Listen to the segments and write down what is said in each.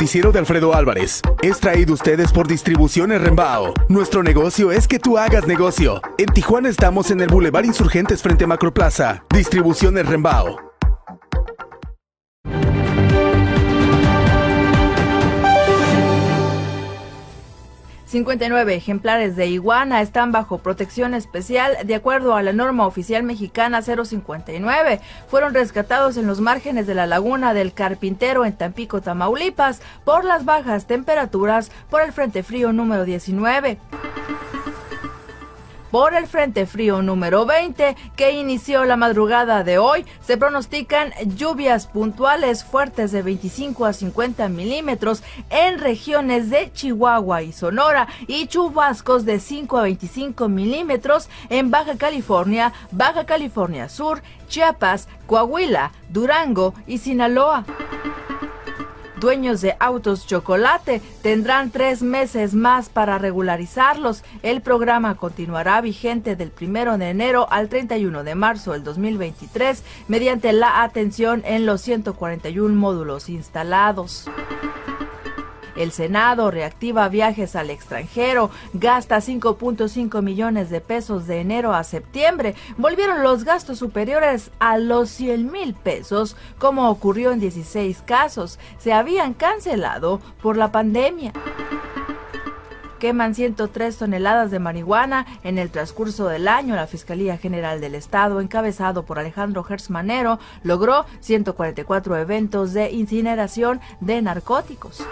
noticiero de Alfredo Álvarez es traído ustedes por Distribuciones Rembao. Nuestro negocio es que tú hagas negocio. En Tijuana estamos en el Boulevard Insurgentes frente a Macroplaza. Distribuciones Rembao. 59 ejemplares de iguana están bajo protección especial de acuerdo a la norma oficial mexicana 059. Fueron rescatados en los márgenes de la laguna del Carpintero en Tampico, Tamaulipas, por las bajas temperaturas por el Frente Frío número 19 por el Frente Frío número 20 que inició la madrugada de hoy. Se pronostican lluvias puntuales fuertes de 25 a 50 milímetros en regiones de Chihuahua y Sonora y chubascos de 5 a 25 milímetros en Baja California, Baja California Sur, Chiapas, Coahuila, Durango y Sinaloa dueños de autos chocolate tendrán tres meses más para regularizarlos. El programa continuará vigente del 1 de enero al 31 de marzo del 2023 mediante la atención en los 141 módulos instalados. El Senado reactiva viajes al extranjero, gasta 5.5 millones de pesos de enero a septiembre. Volvieron los gastos superiores a los 100 mil pesos, como ocurrió en 16 casos. Se habían cancelado por la pandemia queman 103 toneladas de marihuana en el transcurso del año. La Fiscalía General del Estado, encabezado por Alejandro Gersmanero, logró 144 eventos de incineración de narcóticos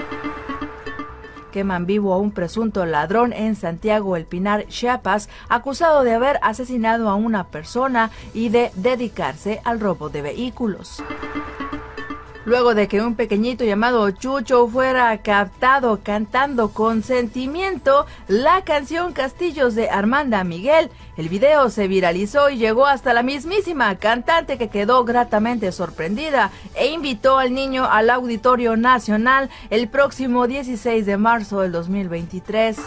queman vivo a un presunto ladrón en Santiago El Pinar, Chiapas, acusado de haber asesinado a una persona y de dedicarse al robo de vehículos luego de que un pequeñito llamado Chucho fuera captado cantando con sentimiento la canción Castillos de Armanda Miguel. El video se viralizó y llegó hasta la mismísima cantante que quedó gratamente sorprendida e invitó al niño al Auditorio Nacional el próximo 16 de marzo del 2023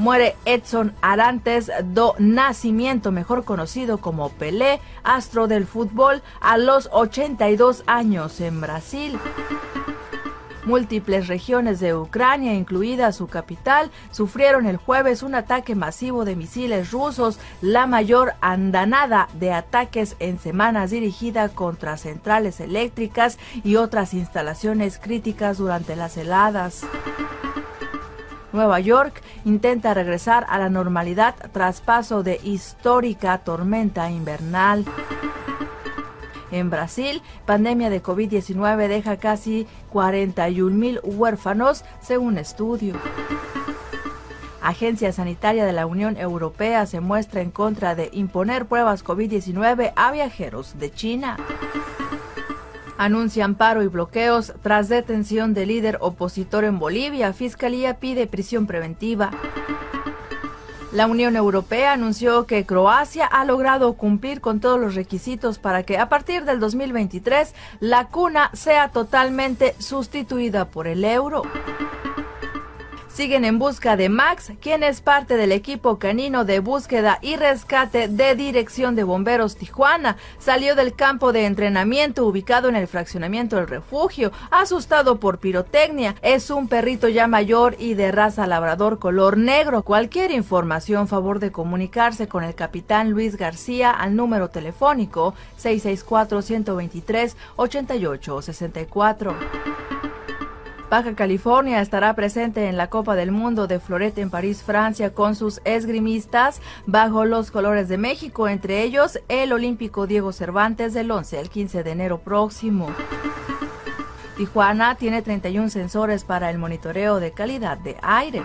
muere Edson Arantes do Nacimiento, mejor conocido como Pelé, astro del fútbol, a los 82 años en Brasil. Múltiples regiones de Ucrania, incluida su capital, sufrieron el jueves un ataque masivo de misiles rusos, la mayor andanada de ataques en semanas dirigida contra centrales eléctricas y otras instalaciones críticas durante las heladas. Nueva York intenta regresar a la normalidad tras paso de histórica tormenta invernal. En Brasil, pandemia de COVID-19 deja casi 41 mil huérfanos, según estudio. Agencia Sanitaria de la Unión Europea se muestra en contra de imponer pruebas COVID-19 a viajeros de China anuncian paro y bloqueos tras detención de líder opositor en Bolivia. Fiscalía pide prisión preventiva. La Unión Europea anunció que Croacia ha logrado cumplir con todos los requisitos para que a partir del 2023 la cuna sea totalmente sustituida por el euro siguen en busca de Max, quien es parte del equipo canino de búsqueda y rescate de Dirección de Bomberos Tijuana. Salió del campo de entrenamiento ubicado en el fraccionamiento del refugio, asustado por pirotecnia. Es un perrito ya mayor y de raza labrador color negro. Cualquier información, favor de comunicarse con el capitán Luis García al número telefónico 664 123 8864. Baja California estará presente en la Copa del Mundo de Floret en París, Francia, con sus esgrimistas bajo los colores de México, entre ellos el olímpico Diego Cervantes del 11 al 15 de enero próximo. Tijuana tiene 31 sensores para el monitoreo de calidad de aire.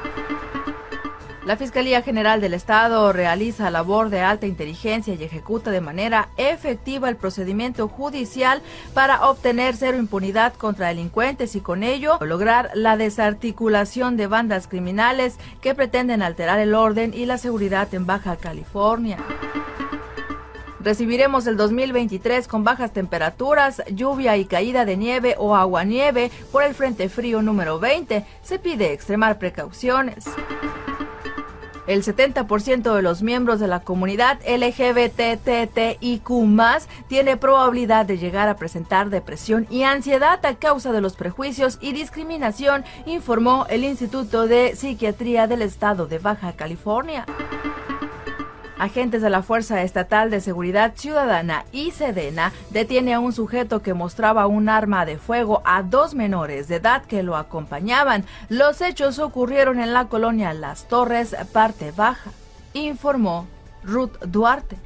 La Fiscalía General del Estado realiza labor de alta inteligencia y ejecuta de manera efectiva el procedimiento judicial para obtener cero impunidad contra delincuentes y con ello lograr la desarticulación de bandas criminales que pretenden alterar el orden y la seguridad en Baja California. Recibiremos el 2023 con bajas temperaturas, lluvia y caída de nieve o aguanieve por el Frente Frío número 20. Se pide extremar precauciones. El 70% de los miembros de la comunidad LGBTTIQ tiene probabilidad de llegar a presentar depresión y ansiedad a causa de los prejuicios y discriminación, informó el Instituto de Psiquiatría del Estado de Baja California. Agentes de la Fuerza Estatal de Seguridad Ciudadana y Sedena detiene a un sujeto que mostraba un arma de fuego a dos menores de edad que lo acompañaban. Los hechos ocurrieron en la colonia Las Torres, parte baja, informó Ruth Duarte.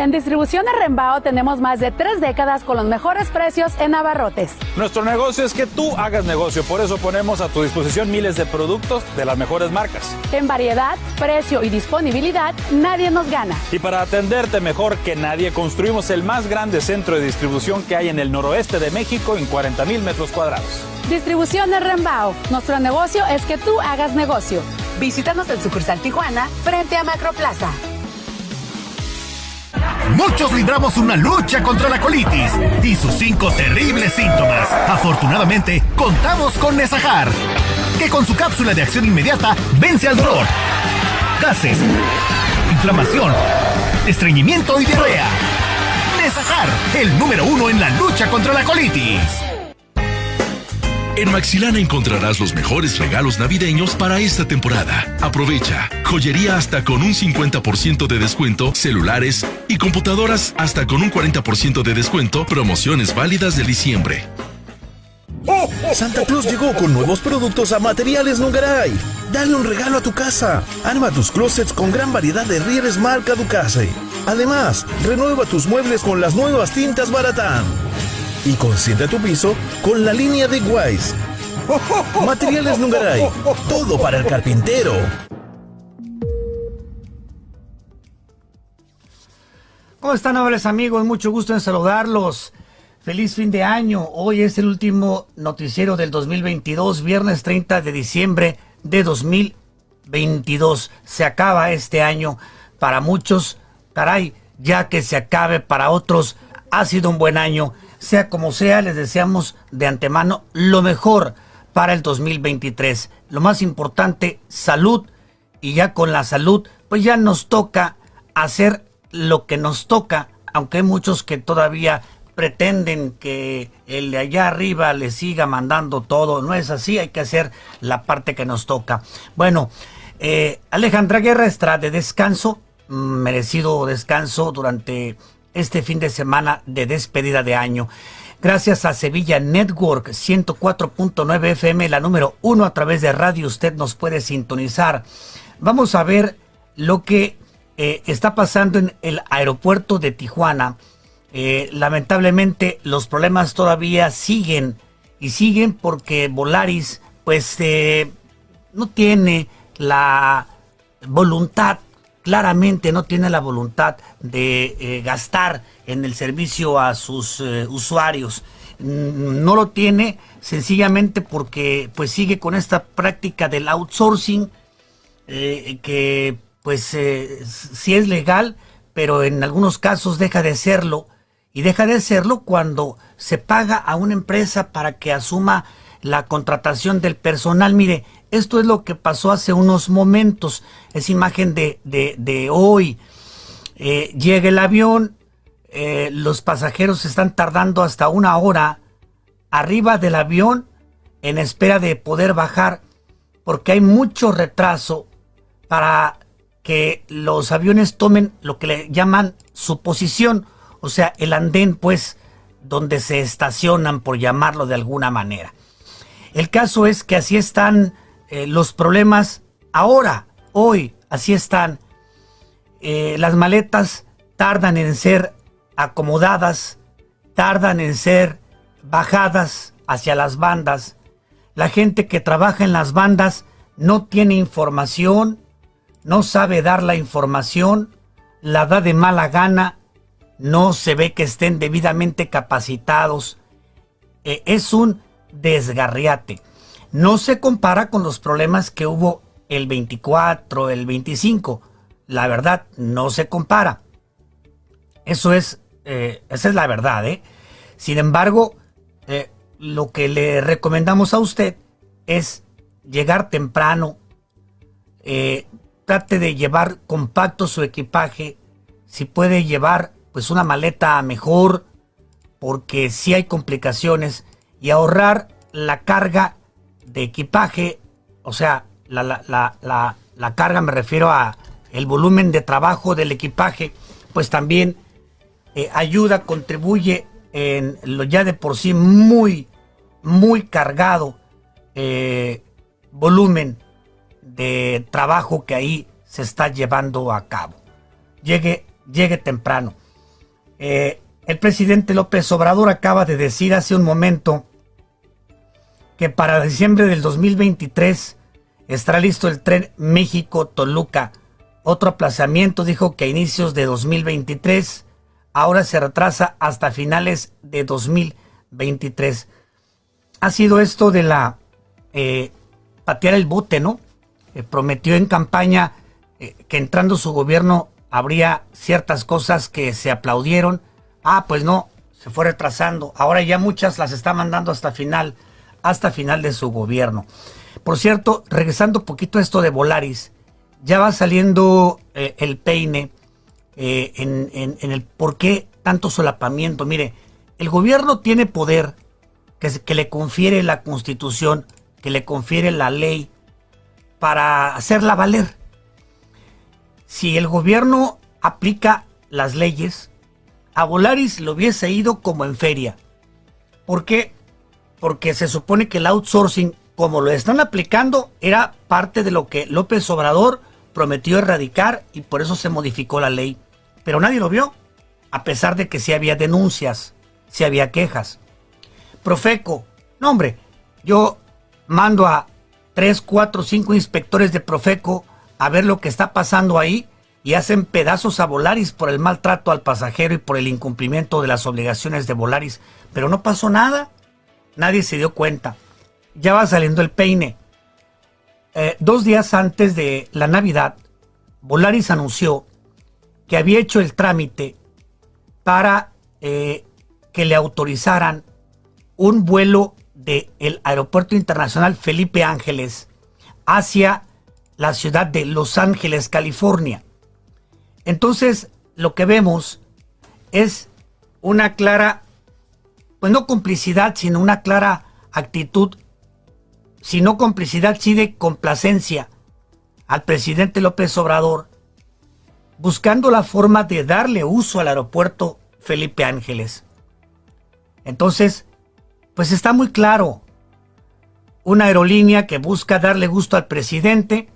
En distribución de Rembao tenemos más de tres décadas con los mejores precios en abarrotes. Nuestro negocio es que tú hagas negocio, por eso ponemos a tu disposición miles de productos de las mejores marcas. En variedad, precio y disponibilidad, nadie nos gana. Y para atenderte mejor que nadie, construimos el más grande centro de distribución que hay en el noroeste de México en 40 mil metros cuadrados. Distribución de Rembao. Nuestro negocio es que tú hagas negocio. Visítanos en sucursal Tijuana, frente a Macroplaza. Muchos libramos una lucha contra la colitis y sus cinco terribles síntomas. Afortunadamente, contamos con Nesajar, que con su cápsula de acción inmediata vence al dolor, gases, inflamación, estreñimiento y diarrea. Nesajar, el número uno en la lucha contra la colitis. En Maxilana encontrarás los mejores regalos navideños para esta temporada. Aprovecha. Joyería hasta con un 50% de descuento, celulares y computadoras hasta con un 40% de descuento, promociones válidas de diciembre. Santa Claus llegó con nuevos productos a Materiales Nungaray. Dale un regalo a tu casa. Arma tus closets con gran variedad de rieles marca Ducase. Además, renueva tus muebles con las nuevas tintas Baratán y consiente tu piso con la línea de Wise. Materiales Nungaray, todo para el carpintero. ¿Cómo están, amables amigos? Mucho gusto en saludarlos. Feliz fin de año. Hoy es el último noticiero del 2022, viernes 30 de diciembre de 2022. Se acaba este año para muchos. Caray, ya que se acabe para otros, ha sido un buen año. Sea como sea, les deseamos de antemano lo mejor para el 2023. lo más importante, salud. Y ya con la salud, pues ya nos toca hacer lo que nos toca, aunque hay muchos que todavía pretenden que el de allá arriba le siga mandando todo. No es así, hay que hacer la parte que nos toca. Bueno, eh, Alejandra Guerra está de descanso, merecido descanso durante este fin de semana de despedida de año. Gracias a Sevilla Network 104.9 FM, la número uno a través de radio, usted nos puede sintonizar. Vamos a ver lo que eh, está pasando en el aeropuerto de Tijuana. Eh, lamentablemente los problemas todavía siguen y siguen porque Volaris pues eh, no tiene la voluntad claramente no tiene la voluntad de eh, gastar en el servicio a sus eh, usuarios. Mm, no lo tiene sencillamente porque pues sigue con esta práctica del outsourcing eh, que pues sí es legal, pero en algunos casos deja de serlo y deja de serlo cuando se paga a una empresa para que asuma la contratación del personal. Mire, esto es lo que pasó hace unos momentos, es imagen de, de, hoy. Eh, llega el avión, eh, los pasajeros están tardando hasta una hora arriba del avión en espera de poder bajar porque hay mucho retraso para que los aviones tomen lo que le llaman su posición, o sea, el andén pues donde se estacionan por llamarlo de alguna manera. El caso es que así están eh, los problemas ahora, hoy, así están. Eh, las maletas tardan en ser acomodadas, tardan en ser bajadas hacia las bandas. La gente que trabaja en las bandas no tiene información, no sabe dar la información, la da de mala gana, no se ve que estén debidamente capacitados. Eh, es un desgarriate no se compara con los problemas que hubo el 24, el 25. La verdad, no se compara. Eso es, eh, esa es la verdad, ¿eh? Sin embargo, eh, lo que le recomendamos a usted es llegar temprano, trate de llevar compacto su equipaje, si puede llevar pues una maleta mejor, porque si hay complicaciones, y ahorrar la carga de equipaje, o sea, la, la, carga me refiero a el volumen de trabajo del equipaje, pues también eh, ayuda, contribuye en lo ya de por sí muy, muy cargado eh, volumen de trabajo que ahí se está llevando a cabo. Llegue, llegue temprano. Eh, el presidente López Obrador acaba de decir hace un momento que para diciembre del 2023 estará listo el tren México-Toluca. Otro aplazamiento dijo que a inicios de 2023, ahora se retrasa hasta finales de 2023. Ha sido esto de la eh, patear el bote, ¿no? Eh, prometió en campaña eh, que entrando su gobierno habría ciertas cosas que se aplaudieron. Ah, pues no, se fue retrasando. Ahora ya muchas las está mandando hasta final hasta final de su gobierno. Por cierto, regresando un poquito a esto de Volaris, ya va saliendo eh, el peine eh, en, el por qué tanto solapamiento. Mire, el gobierno tiene poder que, que le confiere la constitución, que le confiere la ley para hacerla valer. Si el gobierno aplica las leyes, a Volaris lo hubiese ido como en feria. ¿Por qué? Porque se supone que el outsourcing, como lo están aplicando, era parte de lo que López Obrador prometió erradicar y por eso se modificó la ley. Pero nadie lo vio, a pesar de que sí había denuncias, sí había quejas. Profeco, no hombre, yo mando a 3, 4, 5 inspectores de Profeco a ver lo que está pasando ahí y hacen pedazos a Volaris por el maltrato al pasajero y por el incumplimiento de las obligaciones de Volaris. Pero no pasó nada. Nadie se dio cuenta. Ya va saliendo el peine. Eh, dos días antes de la Navidad, Volaris anunció que había hecho el trámite para eh, que le autorizaran un vuelo del Aeropuerto Internacional Felipe Ángeles hacia la ciudad de Los Ángeles, California. Entonces, lo que vemos es una clara, pues no complicidad, sino una clara actitud, si no complicidad, sí de complacencia al presidente López Obrador, buscando la forma de darle uso al aeropuerto Felipe Ángeles. Entonces, pues está muy claro, una aerolínea que busca darle gusto al presidente,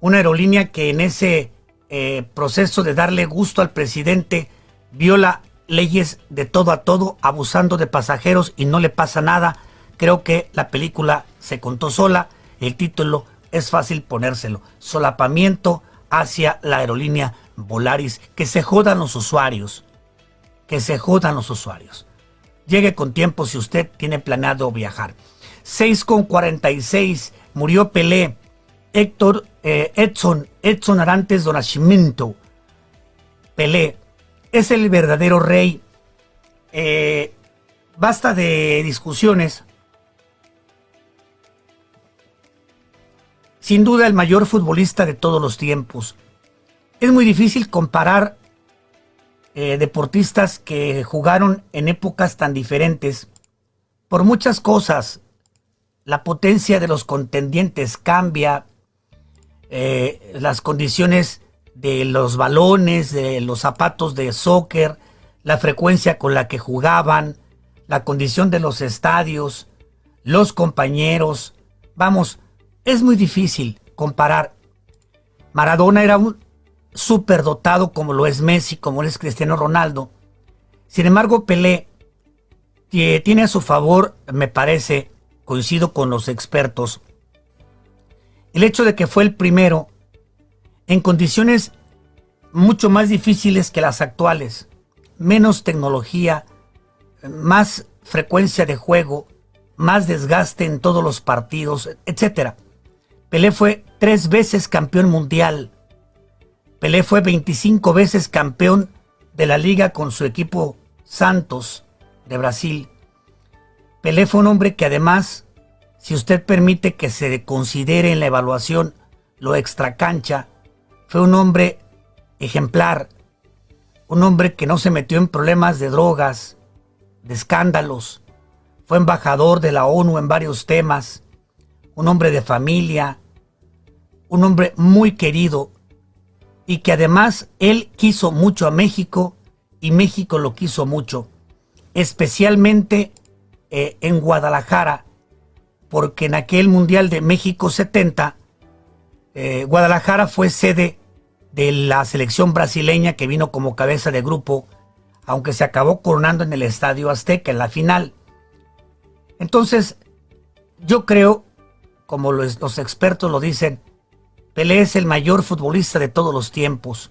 una aerolínea que en ese eh, proceso de darle gusto al presidente viola leyes de todo a todo, abusando de pasajeros y no le pasa nada. Creo que la película se contó sola, el título es fácil ponérselo, solapamiento hacia la aerolínea Volaris, que se jodan los usuarios, que se jodan los usuarios. Llegue con tiempo si usted tiene planeado viajar. 6 con 46, murió Pelé, Héctor eh, Edson, Edson Arantes do Nascimento, Pelé, es el verdadero rey. Eh, basta de discusiones. Sin duda el mayor futbolista de todos los tiempos. Es muy difícil comparar eh, deportistas que jugaron en épocas tan diferentes por muchas cosas. La potencia de los contendientes cambia, eh, las condiciones de los balones, de los zapatos de soccer, la frecuencia con la que jugaban, la condición de los estadios, los compañeros. Vamos, es muy difícil comparar. Maradona era un superdotado como lo es Messi, como lo es Cristiano Ronaldo. Sin embargo, Pelé tiene a su favor, me parece, coincido con los expertos, el hecho de que fue el primero en condiciones mucho más difíciles que las actuales, menos tecnología, más frecuencia de juego, más desgaste en todos los partidos, etc. Pelé fue tres veces campeón mundial. Pelé fue 25 veces campeón de la liga con su equipo Santos de Brasil. Pelé fue un hombre que además si usted permite que se considere en la evaluación lo extracancha, fue un hombre ejemplar, un hombre que no se metió en problemas de drogas, de escándalos, fue embajador de la ONU en varios temas, un hombre de familia, un hombre muy querido y que además él quiso mucho a México y México lo quiso mucho, especialmente eh, en Guadalajara, porque en aquel Mundial de México 70, eh, Guadalajara fue sede de la selección brasileña que vino como cabeza de grupo, aunque se acabó coronando en el Estadio Azteca en la final. Entonces, yo creo, como los, expertos lo dicen, Pelé es el mayor futbolista de todos los tiempos.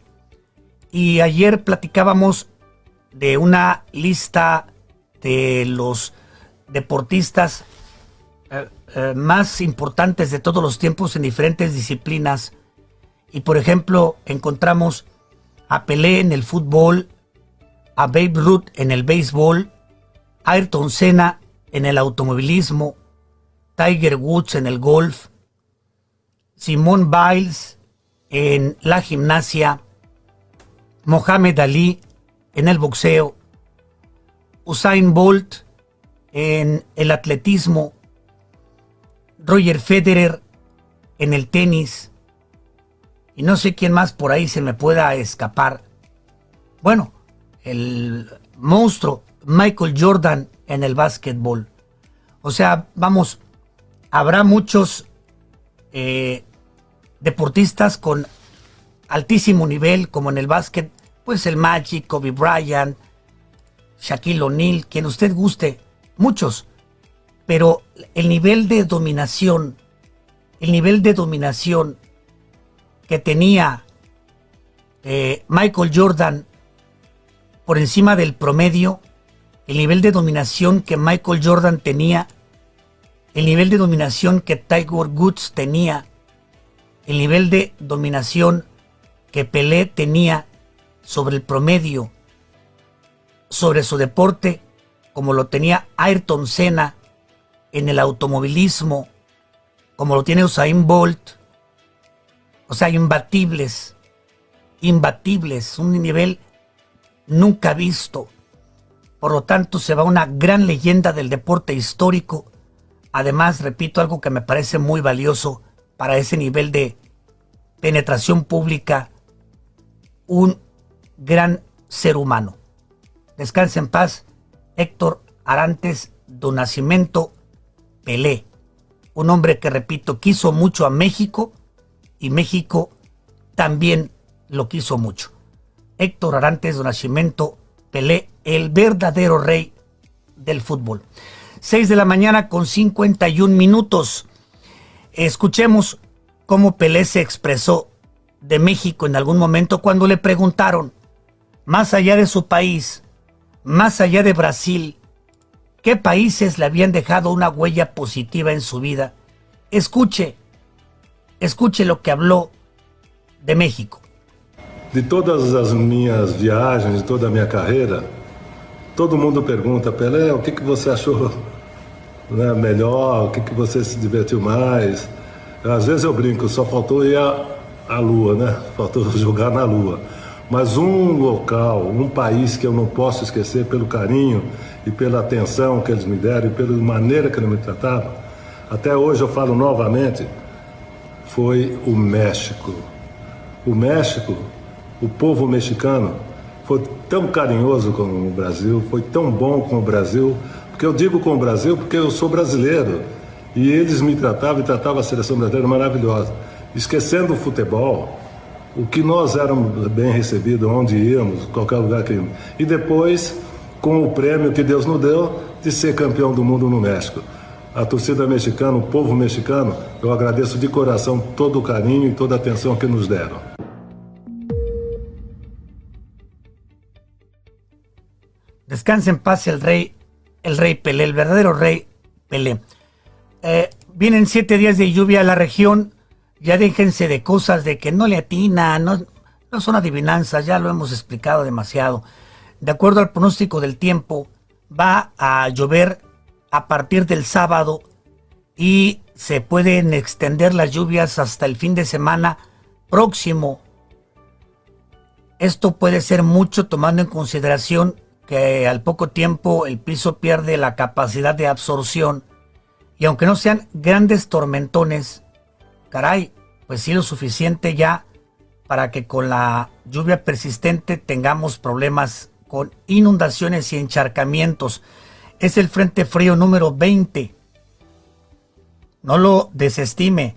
Y ayer platicábamos de una lista de los deportistas eh, eh, más importantes de todos los tiempos en diferentes disciplinas. Y por ejemplo, encontramos a Pelé en el fútbol, a Babe Ruth en el béisbol, Ayrton Senna en el automovilismo, Tiger Woods en el golf, Simone Biles en la gimnasia, Mohamed Ali en el boxeo, Usain Bolt en el atletismo, Roger Federer en el tenis y no sé quién más por ahí se me pueda escapar. Bueno, el monstruo Michael Jordan en el básquetbol. O sea, vamos, habrá muchos eh, deportistas con altísimo nivel, como en el básquet, pues el Magic, Kobe Bryant, Shaquille O'Neal, quien usted guste, muchos pero el nivel de dominación, el nivel de dominación que tenía eh, Michael Jordan por encima del promedio, el nivel de dominación que Michael Jordan tenía, el nivel de dominación que Tiger Woods tenía, el nivel de dominación que Pelé tenía sobre el promedio, sobre su deporte, como lo tenía Ayrton Senna en el automovilismo, como lo tiene Usain Bolt, o sea, imbatibles, imbatibles, un nivel nunca visto. Por lo tanto, se va una gran leyenda del deporte histórico. Además, repito algo que me parece muy valioso para ese nivel de penetración pública, un gran ser humano. Descanse en paz, Héctor Arantes do Nascimento Pelé, un hombre que, repito, quiso mucho a México y México también lo quiso mucho. Héctor Arantes do Nascimento Pelé, el verdadero rey del fútbol. 6 de la mañana con 51 minutos. Escuchemos cómo Pelé se expresó de México en algún momento cuando le preguntaron, más allá de su país, más allá de Brasil, qué países le habían dejado una huella positiva en su vida. Escuche, escuche lo que habló de México. De todas as minhas viagens, de toda a minha carreira, todo mundo pergunta, Pelé, o que, que você achou né, melhor, o que, que você se divertiu mais? Às vezes eu brinco, só faltou ir à, Lua, né? Faltou jogar na Lua. Mas um local, um país que eu não posso esquecer pelo carinho e pela atenção que eles me deram e pela maneira que eles me trataram, até hoje eu falo novamente, foi o México. O México, o povo mexicano, foi tão carinhoso com o Brasil, foi tão bom com o Brasil, porque eu digo com o Brasil porque eu sou brasileiro. E eles me tratavam e tratavam a seleção brasileira maravilhosa. Esquecendo o futebol, o que nós éramos bem recebidos, onde íamos, qualquer lugar que íamos. E depois, com o prêmio que Deus nos deu de ser campeão do mundo no México. A torcida mexicana, o povo mexicano, eu agradeço de coração todo o carinho e toda a atenção que nos deram. Descanse en paz el rey, el rey Pelé, el verdadero rey Pelé. Eh, vienen siete días de lluvia a la región. Ya déjense de cosas de que no le atina, no, no son adivinanzas, ya lo hemos explicado demasiado. De acuerdo al pronóstico del tiempo, va a llover a partir del sábado y se pueden extender las lluvias hasta el fin de semana próximo. Esto puede ser mucho tomando en consideración que al poco tiempo el piso pierde la capacidad de absorción y aunque no sean grandes tormentones, caray, pues sí lo suficiente ya para que con la lluvia persistente tengamos problemas con inundaciones y encharcamientos. Es el Frente Frío número 20. No lo desestime.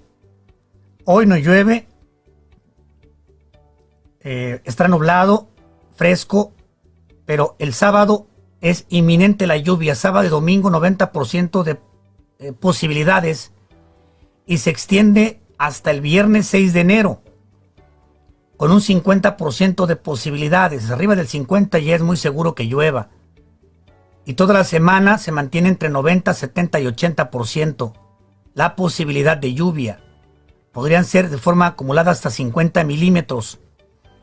Hoy no llueve. Eh, está nublado, fresco, pero el sábado es inminente la lluvia. Sábado y domingo 90% de eh, posibilidades y se extiende hasta el viernes 6 de enero con un 50% de posibilidades. Arriba del 50 ya es muy seguro que llueva. Y toda la semana se mantiene entre 90, 70 y 80% la posibilidad de lluvia. Podrían ser de forma acumulada hasta 50 milímetros.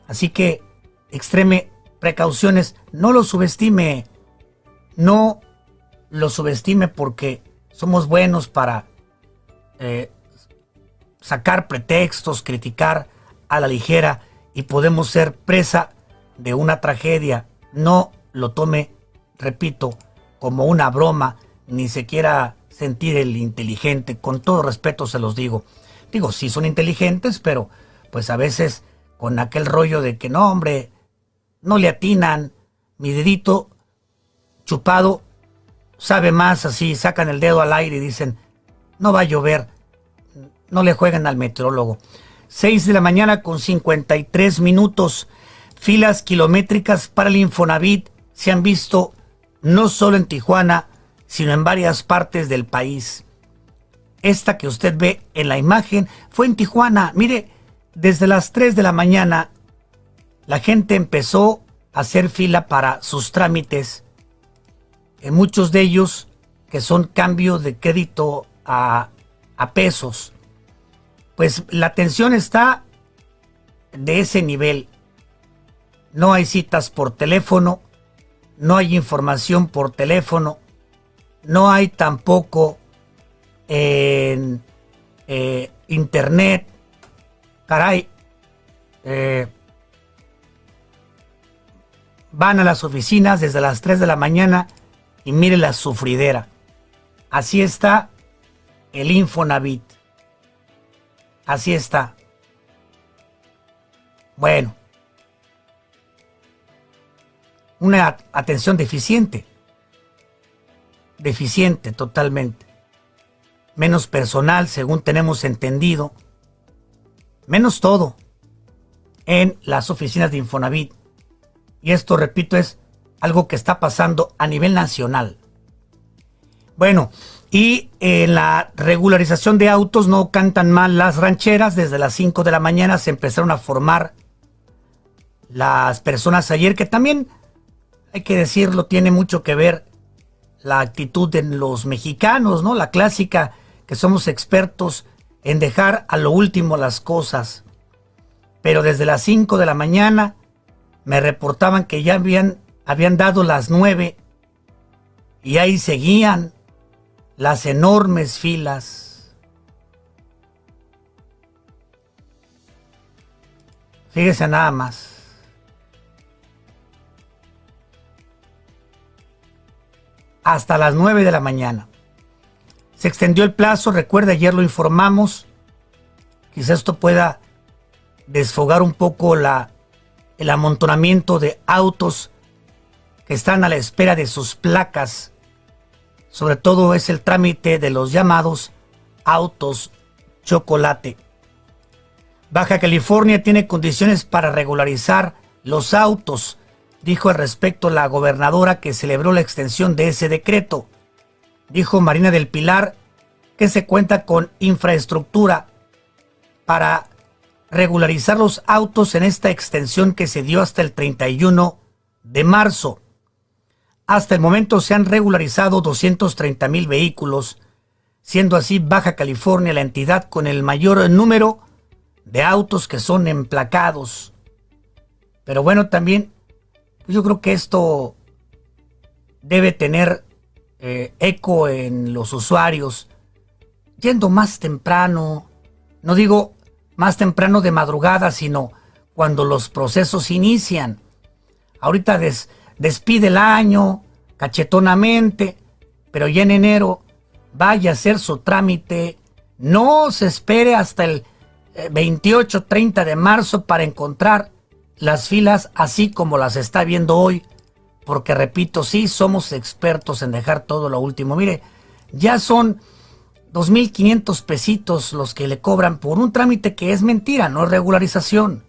Así que extreme precauciones. No lo subestime. No lo subestime porque somos buenos para eh, sacar pretextos, criticar a la ligera y podemos ser presa de una tragedia. No lo tome, repito, como una broma, ni se quiera sentir el inteligente. Con todo respeto se los digo. Digo, sí son inteligentes, pero pues a veces con aquel rollo de que no, hombre, no le atinan, mi dedito chupado sabe más así, sacan el dedo al aire y dicen, no va a llover, no le jueguen al meteorólogo. 6 de la mañana con 53 minutos, filas kilométricas para el Infonavit se han visto no solo en Tijuana, sino en varias partes del país. Esta que usted ve en la imagen fue en Tijuana. Mire, desde las 3 de la mañana la gente empezó a hacer fila para sus trámites en muchos de ellos que son cambio de crédito a, a pesos, pues la atención está de ese nivel. No hay citas por teléfono, no hay información por teléfono, no hay tampoco en eh, internet. Caray, eh, van a las oficinas desde las 3 de la mañana y mire la sufridera. Así está el Infonavit. Así está. Bueno. Una atención deficiente. Deficiente totalmente. Menos personal, según tenemos entendido. Menos todo en las oficinas de Infonavit. Y esto, repito, es algo que está pasando a nivel nacional. Bueno, y en la regularización de autos no cantan mal las rancheras. Desde las 5 de la mañana se empezaron a formar las personas ayer, que también, hay que decirlo, tiene mucho que ver la actitud de los mexicanos, ¿no? La clásica, que somos expertos en dejar a lo último las cosas. Pero desde las 5 de la mañana me reportaban que ya habían, habían dado las 9 y ahí seguían las enormes filas. Fíjese nada más. Hasta las 9 de la mañana. Se extendió el plazo, recuerda, ayer lo informamos. Quizás esto pueda desfogar un poco la, el amontonamiento de autos que están a la espera de sus placas sobre todo es el trámite de los llamados autos chocolate. Baja California tiene condiciones para regularizar los autos, dijo al respecto la gobernadora que celebró la extensión de ese decreto. Dijo Marina del Pilar que se cuenta con infraestructura para regularizar los autos en esta extensión que se dio hasta el 31 de marzo. Hasta el momento se han regularizado 230 mil vehículos, siendo así Baja California la entidad con el mayor número de autos que son emplacados. Pero bueno, también yo creo que esto debe tener eh, eco en los usuarios, yendo más temprano, no digo más temprano de madrugada, sino cuando los procesos inician. Ahorita des, despide el año cachetonamente, pero ya en enero vaya a hacer su trámite. No se espere hasta el 28-30 eh, de marzo para encontrar las filas así como las está viendo hoy. Porque repito, sí somos expertos en dejar todo lo último. Mire, ya son 2.500 pesitos los que le cobran por un trámite que es mentira, no es regularización.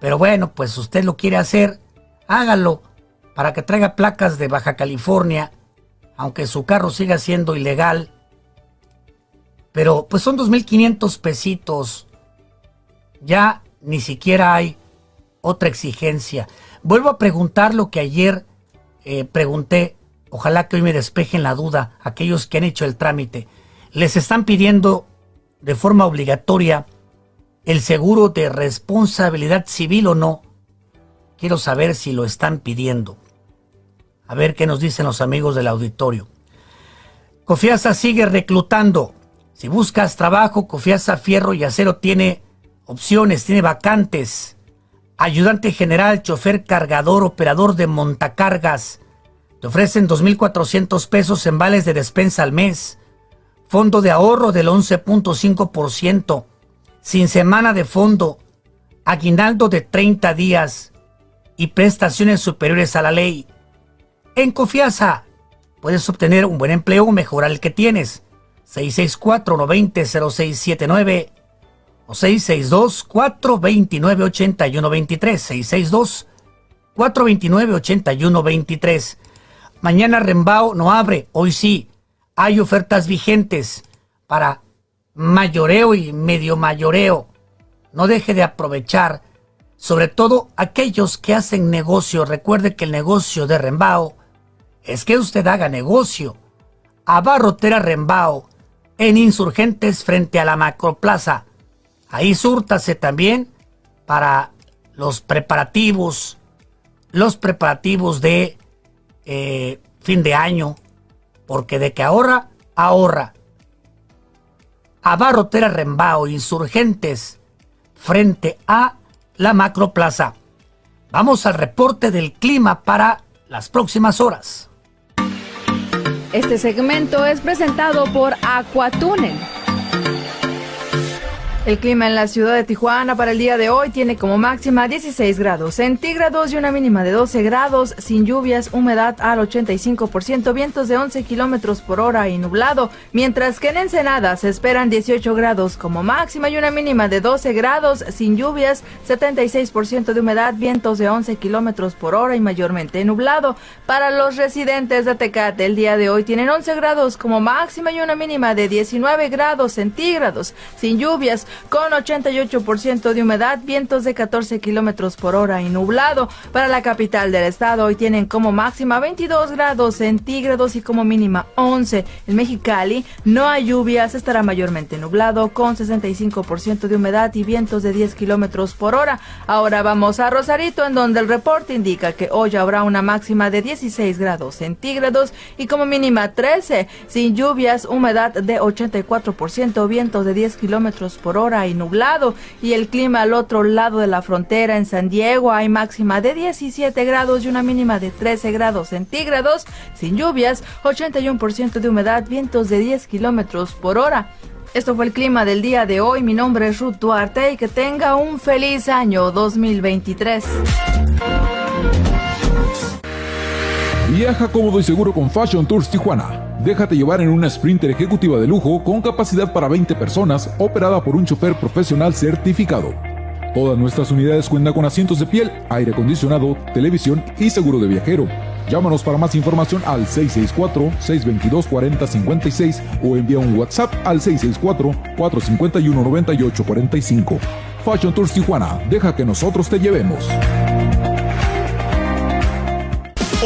Pero bueno, pues usted lo quiere hacer, hágalo para que traiga placas de Baja California, aunque su carro siga siendo ilegal. Pero pues son 2.500 pesitos. Ya ni siquiera hay otra exigencia. Vuelvo a preguntar lo que ayer eh, pregunté. Ojalá que hoy me despejen la duda aquellos que han hecho el trámite. Les están pidiendo de forma obligatoria el seguro de responsabilidad civil o no. Quiero saber si lo están pidiendo. A ver qué nos dicen los amigos del auditorio. Confianza sigue reclutando. Si buscas trabajo, Confianza Fierro y Acero tiene opciones, tiene vacantes. Ayudante general, chofer cargador, operador de montacargas. Te ofrecen 2.400 pesos en vales de despensa al mes. Fondo de ahorro del 11.5%. Sin semana de fondo. Aguinaldo de 30 días. Y prestaciones superiores a la ley. En confianza puedes obtener un buen empleo o mejorar el que tienes. 664-90-0679 o 662-429-8123. 662-429-8123. Mañana Rembao no abre, hoy sí. Hay ofertas vigentes para mayoreo y medio mayoreo. No deje de aprovechar, sobre todo aquellos que hacen negocio. Recuerde que el negocio de Rembao es que usted haga negocio. Abarrotera Rembao, en Insurgentes frente a la Macroplaza. Ahí súrtase también para los preparativos, los preparativos de eh, fin de año, porque de que ahorra, ahorra. Abarrotera Rembao, insurgentes frente a la Macroplaza. Vamos al reporte del clima para las próximas horas. Este segmento es presentado por Aquatúnel el clima en la ciudad de Tijuana para el día de hoy tiene como máxima 16 grados centígrados y una mínima de 12 grados, sin lluvias, humedad al 85%, vientos de 11 kilómetros por hora y nublado, mientras que en Ensenada se esperan 18 grados como máxima y una mínima de 12 grados, sin lluvias, 76% de humedad, vientos de 11 kilómetros por hora y mayormente nublado. Para los residentes de Tecate, el día de hoy tienen 11 grados como máxima y una mínima de 19 grados centígrados, sin lluvias, con 88% de humedad, vientos de 14 kilómetros por hora y nublado. Para la capital del estado, hoy tienen como máxima 22 grados centígrados y como mínima 11. En Mexicali no hay lluvias, estará mayormente nublado con 65% de humedad y vientos de 10 kilómetros por hora. Ahora vamos a Rosarito, en donde el reporte indica que hoy habrá una máxima de 16 grados centígrados y como mínima 13, sin lluvias, humedad de 84%, vientos de 10 kilómetros por hora y nublado. Y el clima al otro lado de la frontera en San Diego hay máxima de 17 grados y una mínima de 13 grados centígrados, sin lluvias, 81% de humedad, vientos de 10 kilómetros por hora. Esto fue el clima del día de hoy. Mi nombre es Ruth Duarte y que tenga un feliz año 2023. Viaja cómodo y seguro con Fashion Tours Tijuana. Déjate llevar en una Sprinter ejecutiva de lujo con capacidad para 20 personas, operada por un chofer profesional certificado. Todas nuestras unidades cuentan con asientos de piel, aire acondicionado, televisión y seguro de viajero. Llámanos para más información al 664-622-4056 o envía un WhatsApp al 664-451-9845. Fashion Tours Tijuana, deja que nosotros te llevemos.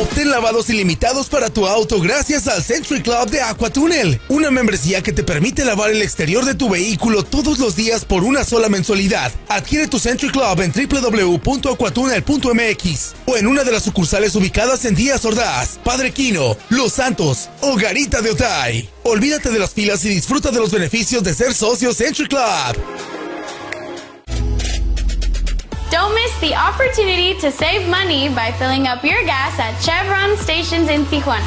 Obtén lavados ilimitados para tu auto gracias al Century Club de Aquatunnel, una membresía que te permite lavar el exterior de tu vehículo todos los días por una sola mensualidad. Adquiere tu Century Club en www.aquatunnel.mx o en una de las sucursales ubicadas en Díaz Ordaz, Padre Quino, Los Santos o Garita de Otay. Olvídate de las filas y disfruta de los beneficios de ser socio Century Club. Don't miss the opportunity to save money by filling up your gas at Chevron stations in Tijuana.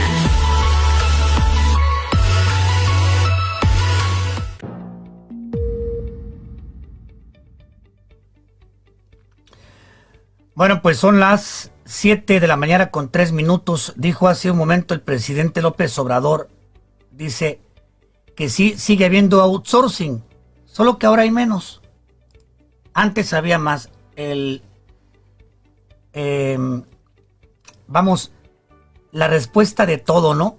Bueno, pues son las 7 de la mañana con 3 minutos. Dijo hace un momento el presidente López Obrador, dice que sí sigue habiendo outsourcing, solo que ahora hay menos. Antes había más el, em, vamos, la respuesta de todo, ¿no?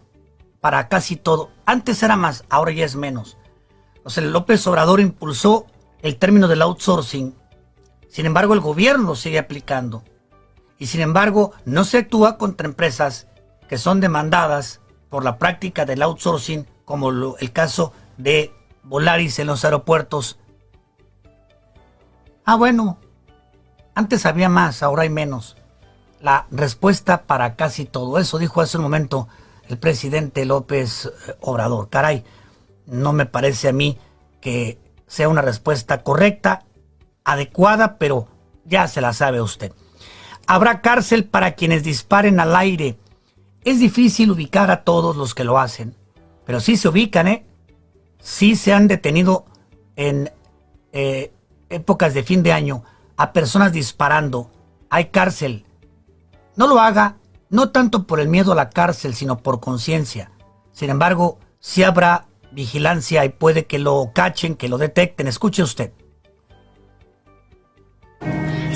Para casi todo. Antes era más, ahora ya es menos. O sea, López Obrador impulsó el término del outsourcing. Sin embargo, el gobierno sigue aplicando. Y sin embargo, no se actúa contra empresas que son demandadas por la práctica del outsourcing, como el caso de Volaris en los aeropuertos. Ah, bueno, antes había más, ahora hay menos. La respuesta para casi todo eso, dijo hace un momento el presidente López eh, Obrador. Caray, no me parece a mí que sea una respuesta correcta, adecuada, pero ya se la sabe usted. Habrá cárcel para quienes disparen al aire. Es difícil ubicar a todos los que lo hacen, pero sí se ubican, ¿eh? Sí se han detenido en eh, épocas de fin de año a personas disparando. Hay cárcel. No lo haga, no tanto por el miedo a la cárcel, sino por conciencia. Sin embargo, si habrá vigilancia y puede que lo cachen, que lo detecten. Escuche usted.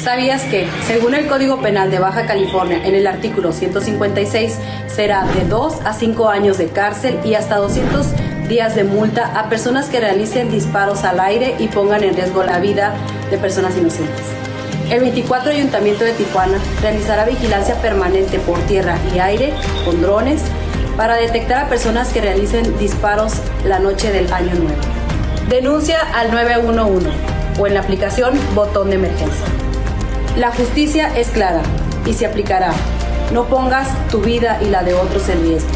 ¿Sabías que, según el Código Penal de Baja California, en el artículo 156, será de 2 a 5 años de cárcel y hasta 200 días de multa a personas que realicen disparos al aire y pongan en riesgo la vida de personas inocentes. El 24 Ayuntamiento de Tijuana realizará vigilancia permanente por tierra y aire con drones para detectar a personas que realicen disparos la noche del año nuevo. Denuncia al 911 o en la aplicación Botón de Emergencia. La justicia es clara y se aplicará. No pongas tu vida y la de otros en riesgo.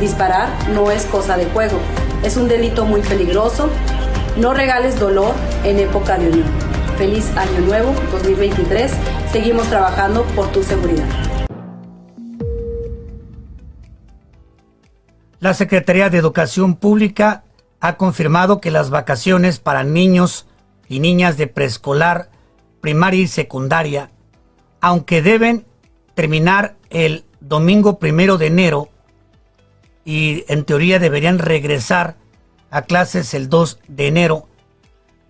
Disparar no es cosa de juego es un delito muy peligroso No regales dolor en época de unión. Feliz Año Nuevo 2023. Seguimos trabajando por tu seguridad. La Secretaría de Educación Pública ha confirmado que las vacaciones para niños y niñas de preescolar, primaria y secundaria, aunque deben terminar el domingo primero de enero y en teoría deberían regresar a clases el 2 de enero,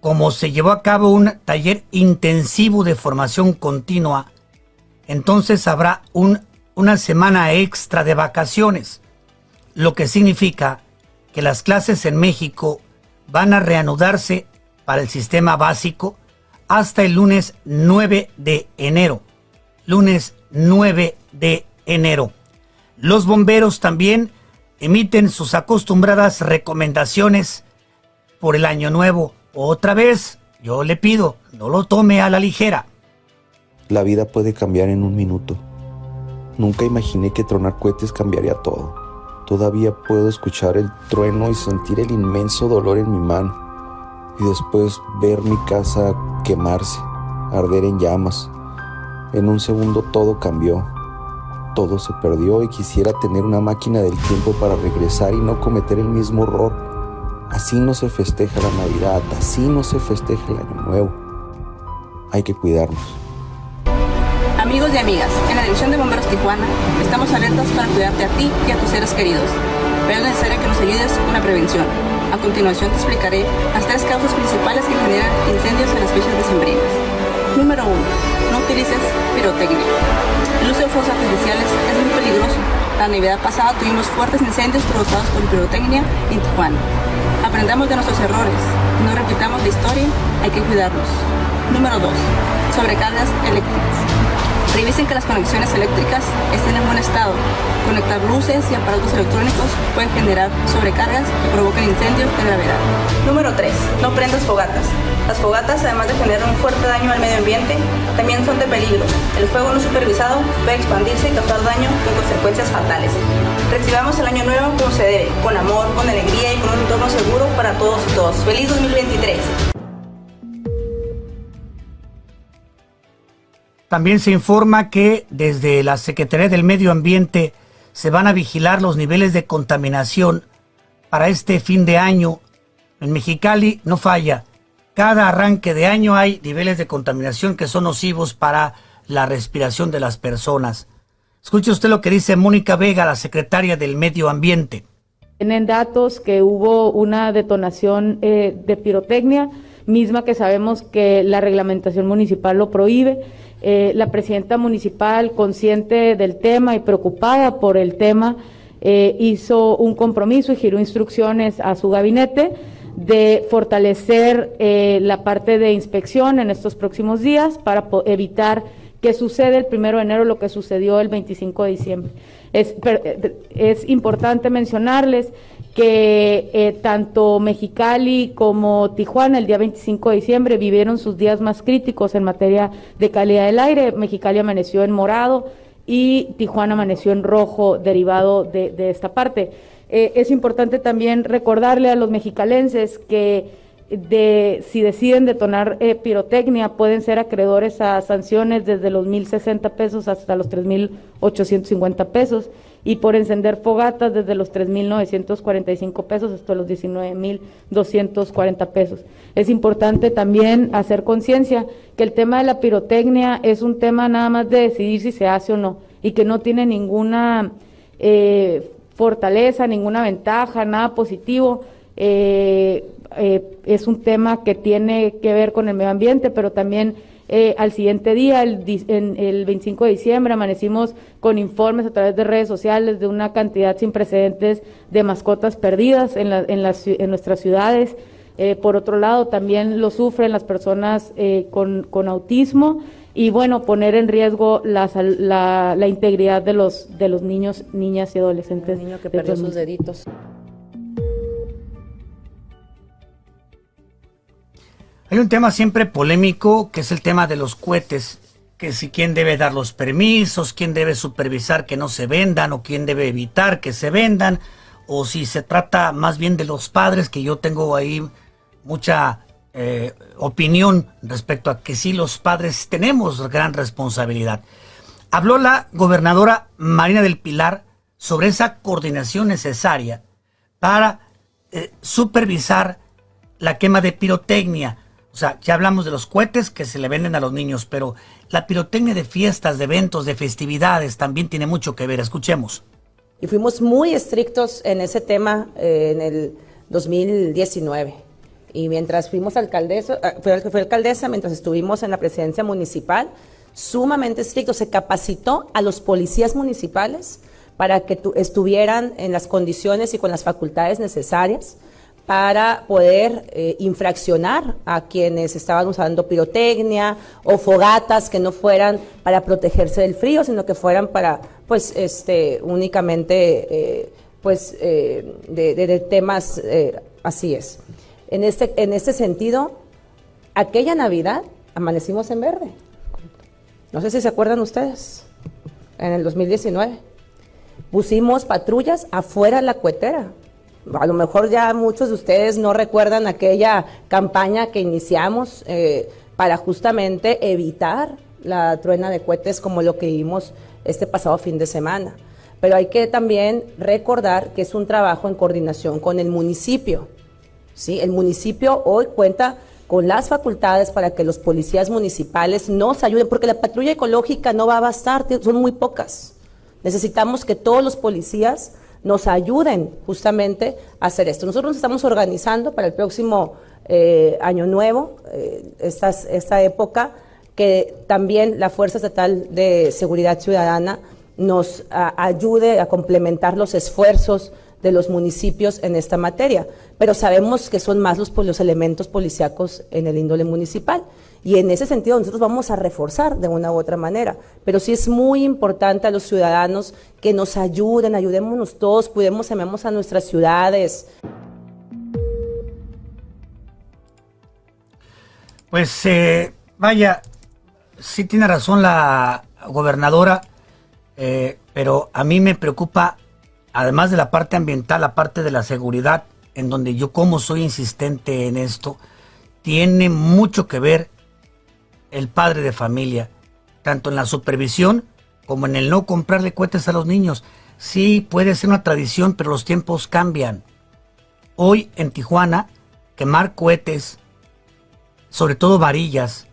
como se llevó a cabo un taller intensivo de formación continua, entonces habrá un, una semana extra de vacaciones, lo que significa que las clases en México van a reanudarse para el sistema básico hasta el lunes 9 de enero. Lunes 9 de enero. Los bomberos también emiten sus acostumbradas recomendaciones por el año nuevo. Otra vez, yo le pido, no lo tome a la ligera. La vida puede cambiar en un minuto. Nunca imaginé que tronar cohetes cambiaría todo. Todavía puedo escuchar el trueno y sentir el inmenso dolor en mi mano. Y después ver mi casa quemarse, arder en llamas. En un segundo todo cambió todo se perdió y quisiera tener una máquina del tiempo para regresar y no cometer el mismo error. Así no se festeja la Navidad, así no se festeja el Año Nuevo. Hay que cuidarnos. Amigos y amigas, en la División de Bomberos Tijuana estamos alertas para cuidarte a ti y a tus seres queridos, pero es necesario que nos ayudes con la prevención. A continuación te explicaré las tres causas principales que generan incendios en las fechas decembrinas. Número 1. No utilices pirotecnia. El uso de fuegos artificiales es muy peligroso. La Navidad pasada tuvimos fuertes incendios provocados por pirotecnia en Tijuana. Aprendamos de nuestros errores. No repitamos la historia, hay que cuidarnos. Número 2. Sobrecargas eléctricas. Revisen que las conexiones eléctricas estén en buen estado. Conectar luces y aparatos electrónicos pueden generar sobrecargas que provoquen incendios de gravedad. Número 3. No prendas fogatas. Las fogatas, además de generar un fuerte daño al medio ambiente, también son de peligro. El fuego no supervisado puede expandirse y causar daño con consecuencias fatales. Recibamos el año nuevo como se debe, con amor, con alegría y con un entorno seguro para todos y todos. ¡Feliz 2023! También se informa que desde la Secretaría del Medio Ambiente se van a vigilar los niveles de contaminación para este fin de año. En Mexicali no falla. Cada arranque de año hay niveles de contaminación que son nocivos para la respiración de las personas. Escuche usted lo que dice Mónica Vega, la secretaria del Medio Ambiente. Tienen datos que hubo una detonación eh, de pirotecnia, misma que sabemos que la reglamentación municipal lo prohíbe eh, la presidenta municipal, consciente del tema y preocupada por el tema, eh, hizo un compromiso y giró instrucciones a su gabinete de fortalecer eh, la parte de inspección en estos próximos días para evitar que suceda el primero de enero lo que sucedió el 25 de diciembre. Es, es importante mencionarles que eh, tanto Mexicali como Tijuana el día 25 de diciembre vivieron sus días más críticos en materia de calidad del aire. Mexicali amaneció en morado y Tijuana amaneció en rojo derivado de, esta parte. Eh, es importante también recordarle a los mexicalenses que de si deciden detonar eh, pirotecnia pueden ser acreedores a sanciones desde los 1.060 pesos hasta los 3.850 pesos y por encender fogatas desde los 3.945 pesos hasta los 19.240 pesos. Es importante también hacer conciencia que el tema de la pirotecnia es un tema nada más de decidir si se hace o no y que no tiene ninguna eh, fortaleza, ninguna ventaja, nada positivo. Eh, eh, es un tema que tiene que ver con el medio ambiente, pero también eh, al siguiente día, el, el 25 de diciembre, amanecimos con informes a través de redes sociales de una cantidad sin precedentes de mascotas perdidas en, en, en nuestras ciudades. Eh, por otro lado, también lo sufren las personas eh, con, con, autismo y, bueno, poner en riesgo la, la, la, integridad de los, de los niños, niñas y adolescentes. El niño que perdió sus deditos. Hay un tema siempre polémico que es el tema de los cohetes, que si quién debe dar los permisos, quién debe supervisar que no se vendan o quién debe evitar que se vendan, o si se trata más bien de los padres, que yo tengo ahí mucha eh, opinión respecto a que sí los padres tenemos gran responsabilidad. Habló la gobernadora Marina del Pilar sobre esa coordinación necesaria para eh, supervisar la quema de pirotecnia. Sea, ya hablamos de los cohetes que se le venden a los niños, pero la pirotecnia de fiestas, de eventos, de festividades también tiene mucho que ver. Escuchemos. Y fuimos muy estrictos en ese tema eh, en el 2019. Y mientras fuimos alcaldesa, ah, fue, alcaldesa, mientras estuvimos en la presidencia municipal, sumamente estricto. Se capacitó a los policías municipales para que estuvieran en las condiciones y con las facultades necesarias para poder eh, infraccionar a quienes estaban usando pirotecnia o fogatas que no fueran para protegerse del frío, sino que fueran para, pues, este, únicamente, eh, pues, eh, de, temas así es. En este, en este sentido, aquella Navidad amanecimos en verde. No sé si se acuerdan ustedes, en el 2019 pusimos patrullas afuera de la cuetera. A lo mejor ya muchos de ustedes no recuerdan aquella campaña que iniciamos eh, para justamente evitar la truena de cohetes como lo que vimos este pasado fin de semana. Pero hay que también recordar que es un trabajo en coordinación con el municipio. ¿sí? El municipio hoy cuenta con las facultades para que los policías municipales nos ayuden, porque la patrulla ecológica no va a bastar, son muy pocas. Necesitamos que todos los policías nos ayuden justamente a hacer esto. Nosotros nos estamos organizando para el próximo eh, año nuevo, eh, esta, época, que también la Fuerza Estatal de Seguridad Ciudadana nos ayude a complementar los esfuerzos de los municipios en esta materia. Pero sabemos que son más los, los elementos policíacos en el índole municipal. Y en ese sentido nosotros vamos a reforzar de una u otra manera. Pero sí es muy importante a los ciudadanos que nos ayuden, ayudémonos todos, cuidemos, amemos a nuestras ciudades. Pues eh, vaya, sí tiene razón la gobernadora, eh, pero a mí me preocupa, además de la parte ambiental, la parte de la seguridad, en donde yo como soy insistente en esto, tiene mucho que ver el padre de familia, tanto en la supervisión como en el no comprarle cohetes a los niños. Sí, puede ser una tradición, pero los tiempos cambian. Hoy en Tijuana, quemar cohetes, sobre todo varillas,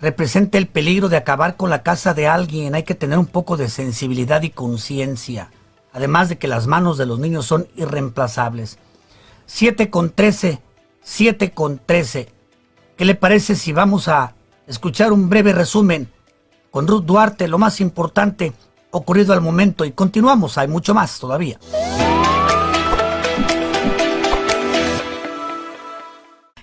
representa el peligro de acabar con la casa de alguien. Hay que tener un poco de sensibilidad y conciencia. Además de que las manos de los niños son irreemplazables. 7 con 13, 7 con 13. ¿Qué le parece si vamos a escuchar un breve resumen con Ruth Duarte, lo más importante ocurrido al momento y continuamos, hay mucho más todavía.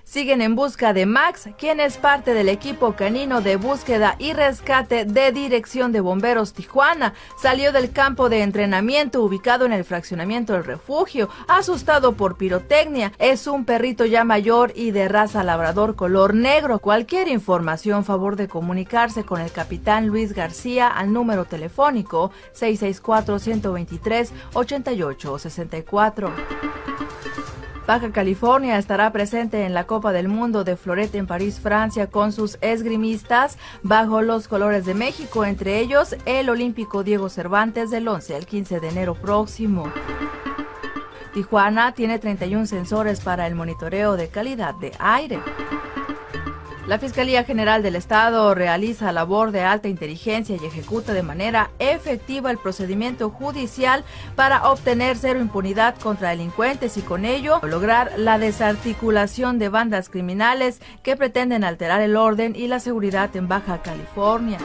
Siguen en busca de Max, quien es parte del equipo canino de búsqueda y rescate de Dirección de Bomberos Tijuana. Salió del campo de entrenamiento ubicado en el fraccionamiento del refugio, asustado por pirotecnia. Es un perrito ya mayor y de raza labrador color negro. Cualquier información, favor de comunicarse con el capitán Luis García al número telefónico 664-123-8864. Baja California estará presente en la Copa del Mundo de Florete en París, Francia, con sus esgrimistas bajo los colores de México, entre ellos el olímpico Diego Cervantes del 11 al 15 de enero próximo. Tijuana tiene 31 sensores para el monitoreo de calidad de aire. La Fiscalía General del Estado realiza labor de alta inteligencia y ejecuta de manera efectiva el procedimiento judicial para obtener cero impunidad contra delincuentes y con ello lograr la desarticulación de bandas criminales que pretenden alterar el orden y la seguridad en Baja California.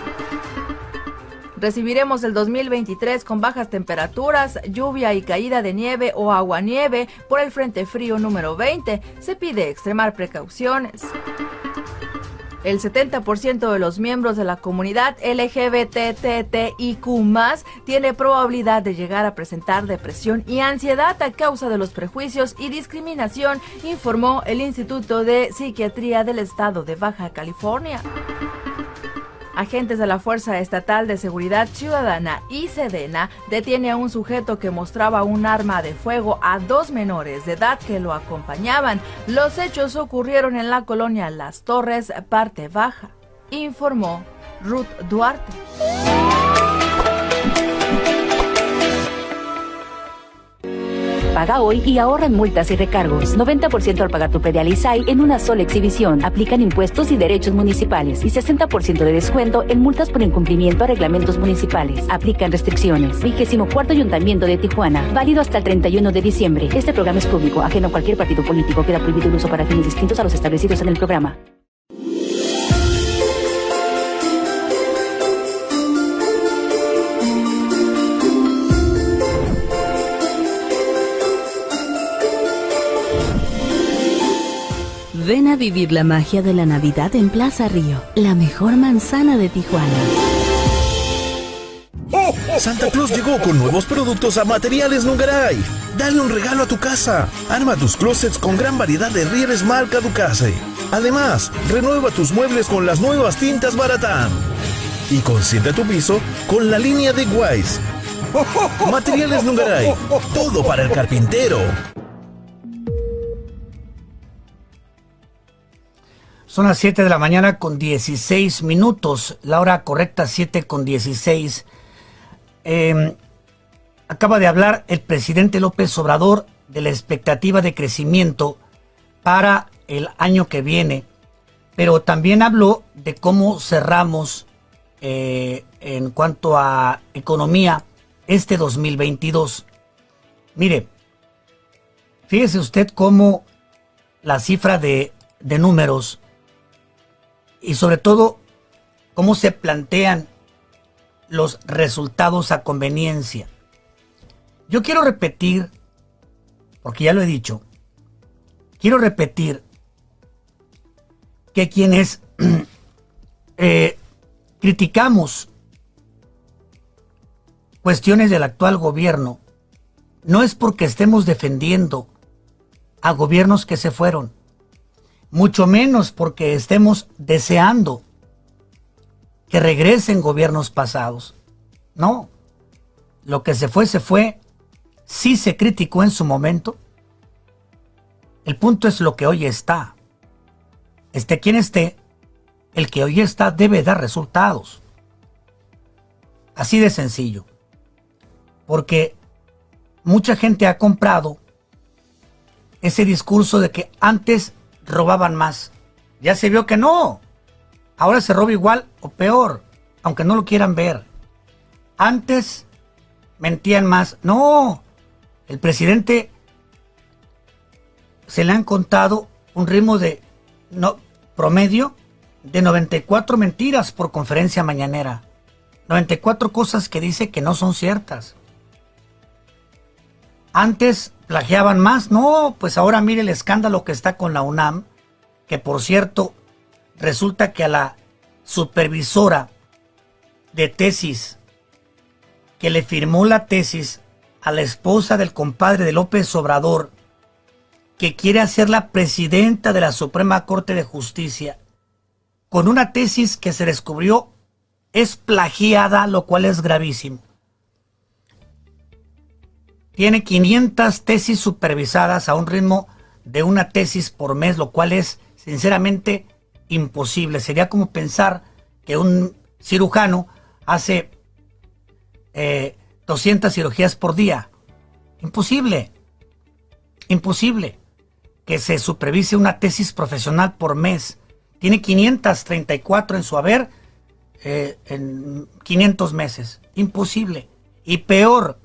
Recibiremos el 2023 con bajas temperaturas, lluvia y caída de nieve o aguanieve por el Frente Frío número 20. Se pide extremar precauciones. El 70% de los miembros de la comunidad LGBTTIQ tiene probabilidad de llegar a presentar depresión y ansiedad a causa de los prejuicios y discriminación, informó el Instituto de Psiquiatría del Estado de Baja California. Agentes de la Fuerza Estatal de Seguridad Ciudadana y Sedena detiene a un sujeto que mostraba un arma de fuego a dos menores de edad que lo acompañaban. Los hechos ocurrieron en la colonia Las Torres, parte baja, informó Ruth Duarte. Hoy y ahorra en multas y recargos. 90% al pagar tu predial en una sola exhibición. Aplican impuestos y derechos municipales. Y 60% de descuento en multas por incumplimiento a reglamentos municipales. Aplican restricciones. Vigésimo cuarto Ayuntamiento de Tijuana. Válido hasta el 31 de diciembre. Este programa es público, ajeno a cualquier partido político. Queda prohibido el uso para fines distintos a los establecidos en el programa. Ven a vivir la magia de la Navidad en Plaza Río, la mejor manzana de Tijuana. Santa Claus llegó con nuevos productos a Materiales Nungaray. Dale un regalo a tu casa. Arma tus closets con gran variedad de rieres marca Ducase. Además, renueva tus muebles con las nuevas tintas Baratán. Y consiente tu piso con la línea de Wise. Materiales Nungaray. Todo para el carpintero. Son las 7 de la mañana con 16 minutos, la hora correcta 7 con 16. Em, acaba de hablar el presidente López Obrador de la expectativa de crecimiento para el año que viene, pero también habló de cómo cerramos eh, en cuanto a economía este 2022. Mire, fíjese usted cómo la cifra de, de números y sobre todo cómo se plantean los resultados a conveniencia. Yo quiero repetir, porque ya lo he dicho, quiero repetir que quienes eh, criticamos cuestiones del actual gobierno, no es porque estemos defendiendo a gobiernos que se fueron mucho menos porque estemos deseando que regresen gobiernos pasados. No, lo que se fue, se fue, sí se criticó en su momento. El punto es lo que hoy está. Esté quien esté, el que hoy está debe dar resultados. Así de sencillo. Porque mucha gente ha comprado ese discurso de que antes robaban más. Ya se vio que no. Ahora se roba igual o peor, aunque no lo quieran ver. Antes mentían más. No, el presidente se le han contado un ritmo de no, promedio de 94 mentiras por conferencia mañanera. 94 cosas que dice que no son ciertas. Antes plagiaban más. No, pues ahora mire el escándalo que está con la UNAM, que por cierto, resulta que a la supervisora de tesis que le firmó la tesis a la esposa del compadre de López Obrador, que quiere hacer la presidenta de la Suprema Corte de Justicia, con una tesis que se descubrió es plagiada, lo cual es gravísimo tiene 500 tesis supervisadas a un ritmo de una tesis por mes, lo cual es sinceramente imposible. Sería como pensar que un cirujano hace 200 eh, cirugías por día. Imposible. Imposible que se supervise una tesis profesional por mes. Tiene 534 en su haber eh, en 500 meses. Imposible. Y peor,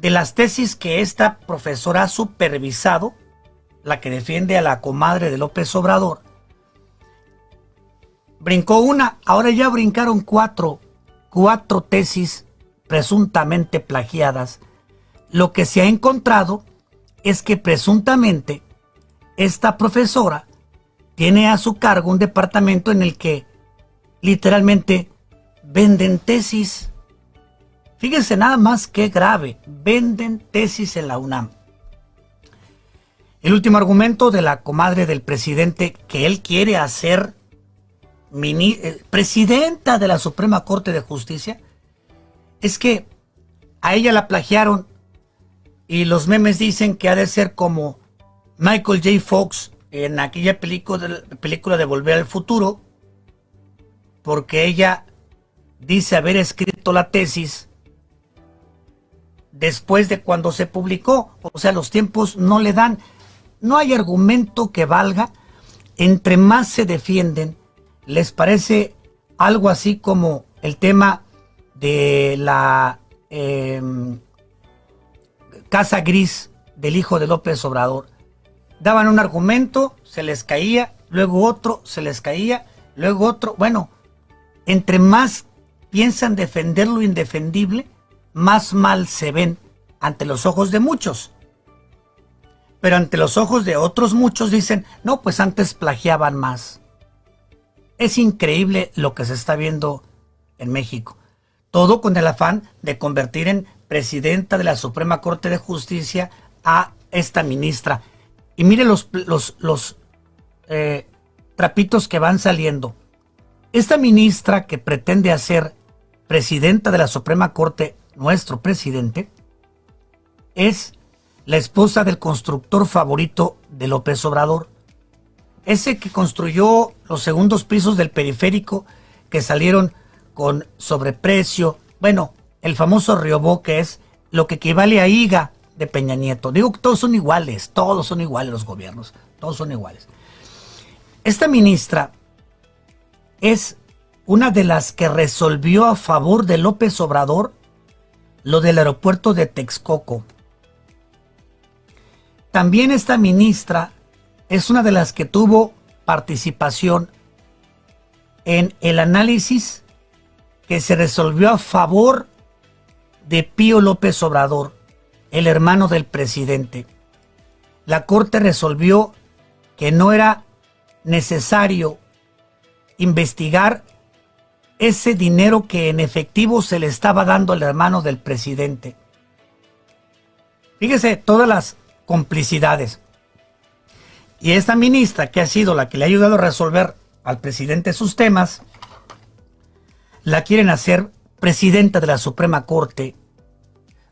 de las tesis que esta profesora ha supervisado, la que defiende a la comadre de López Obrador, brincó una, ahora ya brincaron cuatro, cuatro tesis presuntamente plagiadas. Lo que se ha encontrado es que presuntamente esta profesora tiene a su cargo un departamento en el que literalmente venden tesis Fíjense nada más qué grave. Venden tesis en la UNAM. El último argumento de la comadre del presidente que él quiere hacer eh, presidenta de la Suprema Corte de Justicia, es que a ella la plagiaron y los memes dicen que ha de ser como Michael J. Fox en aquella película, película de Volver al Futuro, porque ella dice haber escrito la tesis después de cuando se publicó. O sea, los tiempos no le dan. No hay argumento que valga. Entre más se defienden, les parece algo así como el tema de la em, Casa Gris del hijo de López Obrador. Daban un argumento, se les caía, luego otro, se les caía, luego otro. Bueno, entre más piensan defender lo indefendible, más mal se ven ante los ojos de muchos. Pero ante los ojos de otros muchos dicen, no, pues antes plagiaban más. Es increíble lo que se está viendo en México. Todo con el afán de convertir en presidenta de la Suprema Corte de Justicia a esta ministra. Y mire los, los, los eh, trapitos que van saliendo. Esta ministra que pretende hacer presidenta de la Suprema Corte, nuestro presidente, es la esposa del constructor favorito de López Obrador. Ese que construyó los segundos pisos del periférico que salieron con sobreprecio. Bueno, el famoso Riobó que es lo que equivale a IGA de Peña Nieto. Digo que todos son iguales, todos son iguales los gobiernos, todos son iguales. Esta ministra es una de las que resolvió a favor de López Obrador lo del aeropuerto de Texcoco. También esta ministra es una de las que tuvo participación en el análisis que se resolvió a favor de Pío López Obrador, el hermano del presidente. La Corte resolvió que no era necesario investigar ese dinero que en efectivo se le estaba dando al hermano del presidente. Fíjese todas las complicidades. Y esta ministra, que ha sido la que le ha ayudado a resolver al presidente sus temas, la quieren hacer presidenta de la Suprema Corte.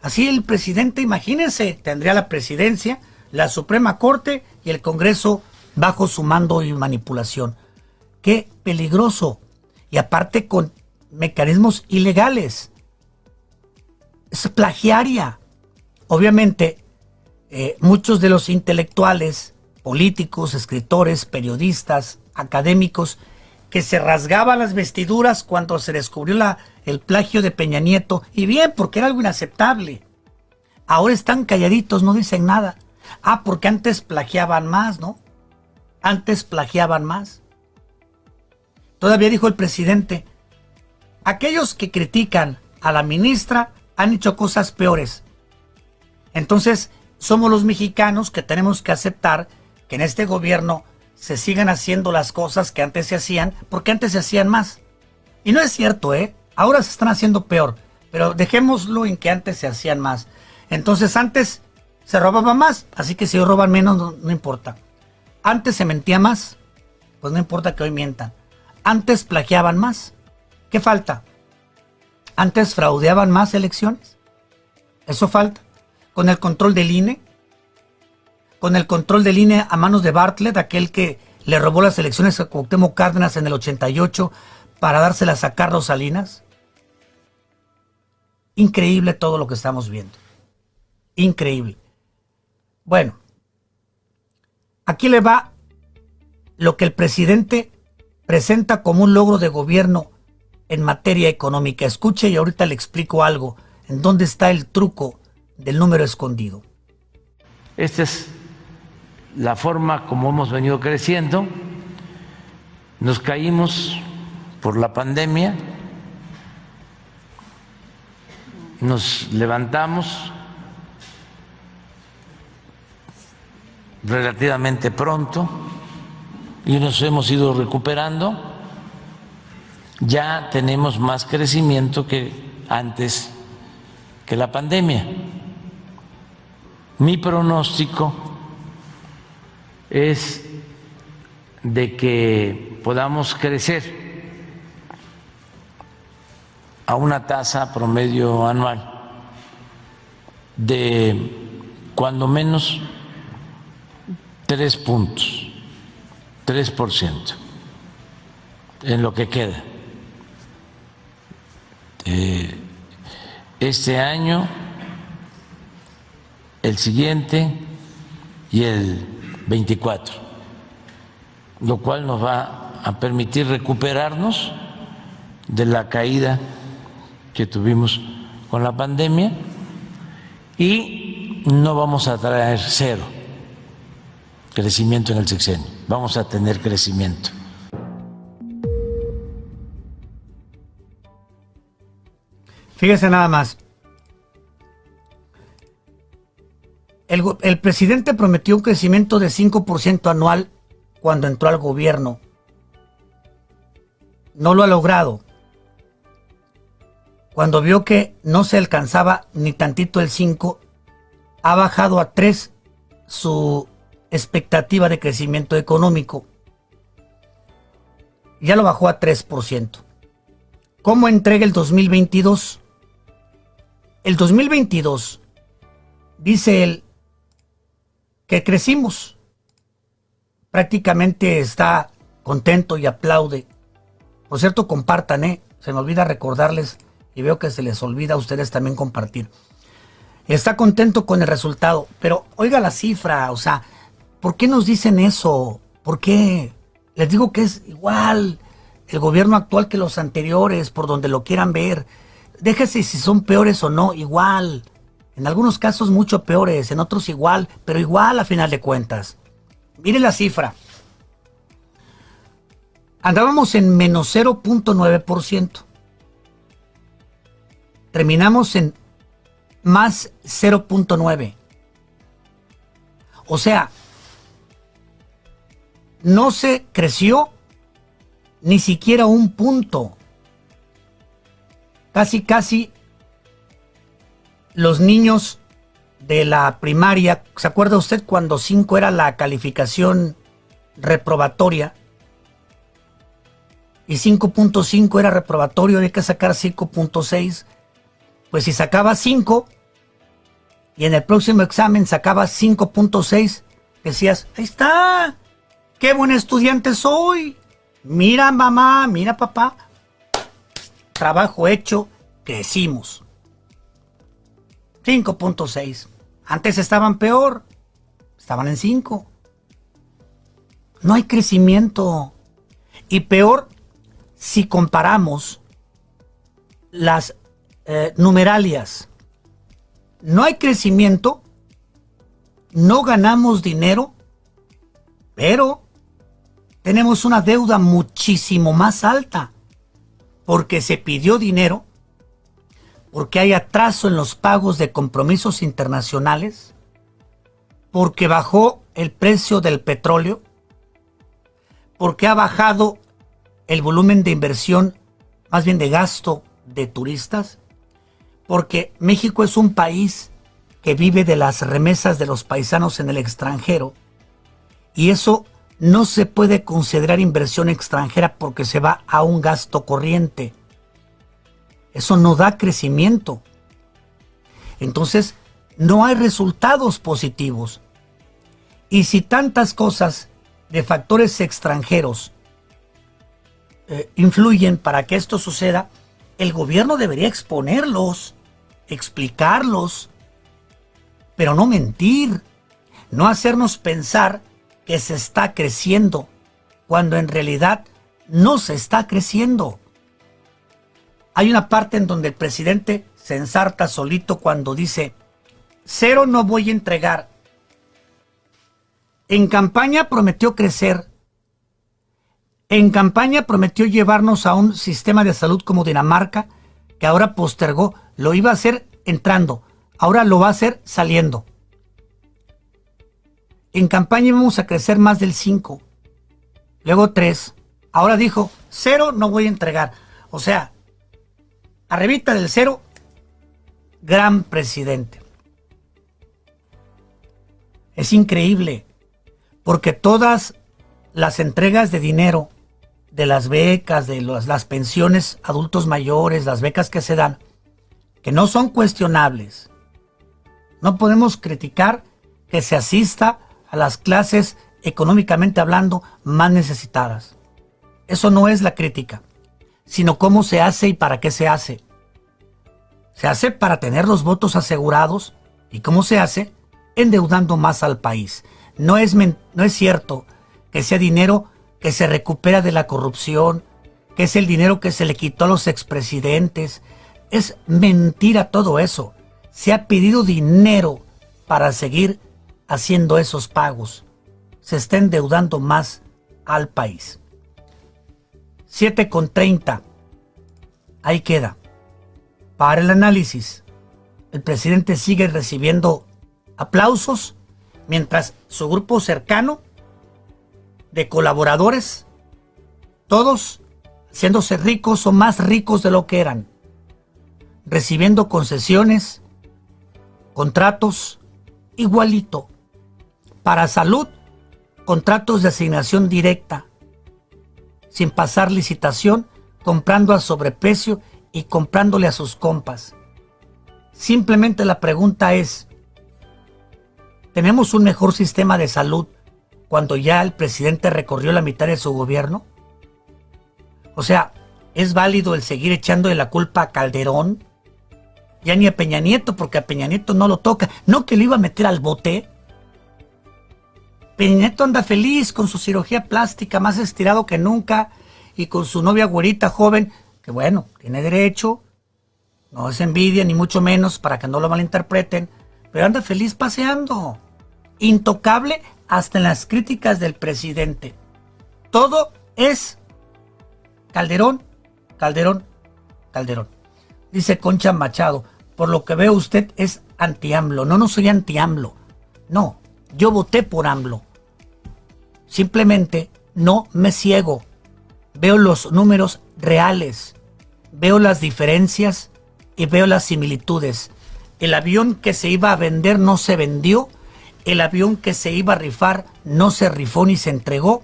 Así el presidente, imagínense, tendría la presidencia, la Suprema Corte y el Congreso bajo su mando y manipulación. Qué peligroso y aparte con mecanismos ilegales. Es plagiaria. Obviamente, eh, muchos de los intelectuales, políticos, escritores, periodistas, académicos, que se rasgaban las vestiduras cuando se descubrió el plagio de Peña Nieto, y bien, porque era algo inaceptable. Ahora están calladitos, no dicen nada. Ah, porque antes plagiaban más, ¿no? Antes plagiaban más. Todavía dijo el presidente, aquellos que critican a la ministra han hecho cosas peores. Entonces, somos los mexicanos que tenemos que aceptar que en este gobierno se sigan haciendo las cosas que antes se hacían, porque antes se hacían más. Y no es cierto, ¿eh? Ahora se están haciendo peor, pero dejémoslo en que antes se hacían más. Entonces antes se robaba más, así que si hoy roban menos no, no importa. Antes se mentía más, pues no importa que hoy mientan. Antes plagiaban más. ¿Qué falta? Antes fraudeaban más elecciones. Eso falta. Con el control del INE. Con el control del INE a manos de Bartlett, aquel que le robó las elecciones a Cuauhtémoc Cárdenas en el 88 para dárselas a Carlos Salinas. Increíble todo lo que estamos viendo. Increíble. Bueno, aquí le va lo que el presidente presenta como un logro de gobierno en materia económica. Escuche y ahorita le explico algo. ¿En dónde está el truco del número escondido? Esta es la forma como hemos venido creciendo. Nos caímos por la pandemia, nos levantamos relativamente pronto y nos hemos ido recuperando. Ya tenemos más crecimiento que antes que la pandemia. Mi pronóstico es de que podamos crecer a una tasa promedio anual de cuando menos tres puntos, tres por ciento. En lo que queda. Eh, este año, el siguiente y el 24, lo cual nos va a permitir recuperarnos de la caída que tuvimos con la pandemia y no vamos a traer cero crecimiento en el sexenio, vamos a tener crecimiento. Fíjese nada más. El, presidente prometió un crecimiento de 5% anual cuando entró al gobierno. No lo ha logrado cuando vio que no se alcanzaba ni tantito el 5, ha bajado a 3 su expectativa de crecimiento económico. Ya lo bajó a 3%. ¿Cómo entrega el 2022? El 2022, dice él, que crecimos. Prácticamente está contento y aplaude. Por cierto, compartan, ¿eh? Se me olvida recordarles y veo que se les olvida a ustedes también compartir. Está contento con el resultado, pero oiga la cifra, o sea, ¿por qué nos dicen eso? ¿Por qué? Les digo que es igual el gobierno actual que los anteriores, por donde lo quieran ver. Déjese si son peores o no, igual. En algunos casos mucho peores, en otros igual, pero igual a final de cuentas. Mire la cifra. Andábamos en menos 0.9% terminamos en más 0.9. O sea, no se creció ni siquiera un punto. Casi, casi los niños de la primaria, ¿se acuerda usted cuando 5 era la calificación reprobatoria? Y 5.5 era reprobatorio, había que sacar 5.6 pues si sacaba 5 y en el próximo examen sacaba 5.6, decías, ahí está, qué buen estudiante soy. Mira mamá, mira papá, trabajo hecho, crecimos. 5.6. Antes estaban peor, estaban en 5. No hay crecimiento. Y peor si comparamos las eh, numeralias. No hay crecimiento, no ganamos dinero, pero tenemos una deuda muchísimo más alta porque se pidió dinero, porque hay atraso en los pagos de compromisos internacionales, porque bajó el precio del petróleo, porque ha bajado el volumen de inversión, más bien de gasto de turistas, porque México es un país que vive de las remesas de los paisanos en el extranjero y eso no se puede considerar inversión extranjera porque se va a un gasto corriente. Eso no da crecimiento. Entonces, no hay resultados positivos. Y si tantas cosas de factores extranjeros eh, influyen para que esto suceda, el gobierno debería exponerlos explicarlos, pero no mentir, no hacernos pensar que se está creciendo, cuando en realidad no se está creciendo. Hay una parte en donde el presidente se ensarta solito cuando dice, cero no voy a entregar. En campaña prometió crecer. En campaña prometió llevarnos a un sistema de salud como Dinamarca, que ahora postergó lo iba a hacer entrando, ahora lo va a hacer saliendo. En campaña íbamos a crecer más del 5, luego 3, ahora dijo 0 no voy a entregar. O sea, arribita del 0, gran presidente. Es increíble, porque todas las entregas de dinero de las becas, de las pensiones adultos mayores, las becas que se dan, que no son cuestionables. No podemos criticar que se asista a las clases económicamente hablando más necesitadas. Eso no es la crítica, sino cómo se hace y para qué se hace. Se hace para tener los votos asegurados y cómo se hace endeudando más al país. No es, no es cierto que sea dinero que se recupera de la corrupción, que es el dinero que se le quitó a los expresidentes. Es mentira todo eso. Se ha pedido dinero para seguir haciendo esos pagos. Se está endeudando más al país. 7 con 30. Ahí queda. Para el análisis, el presidente sigue recibiendo aplausos mientras su grupo cercano de colaboradores, todos haciéndose ricos o más ricos de lo que eran, recibiendo concesiones, contratos, igualito. Para salud, contratos de asignación directa, sin pasar licitación, comprando a sobreprecio y comprándole a sus compas. Simplemente la pregunta es, ¿tenemos un mejor sistema de salud cuando ya el presidente recorrió la mitad de su gobierno? O sea, ¿es válido el seguir echándole la culpa a Calderón? Ya ni a Peña Nieto, porque a Peña Nieto no lo toca. No que lo iba a meter al bote. Peña Nieto anda feliz con su cirugía plástica, más estirado que nunca, y con su novia güerita joven, que bueno, tiene derecho, no es envidia ni mucho menos para que no lo malinterpreten, pero anda feliz paseando. Intocable hasta en las críticas del presidente. Todo es Calderón, Calderón, Calderón. Dice Concha Machado, por lo que veo usted es anti-AMLO. No, no soy anti-AMLO. No, yo voté por AMLO. Simplemente no me ciego. Veo los números reales. Veo las diferencias y veo las similitudes. El avión que se iba a vender no se vendió el avión que se iba a rifar no se rifó ni se entregó,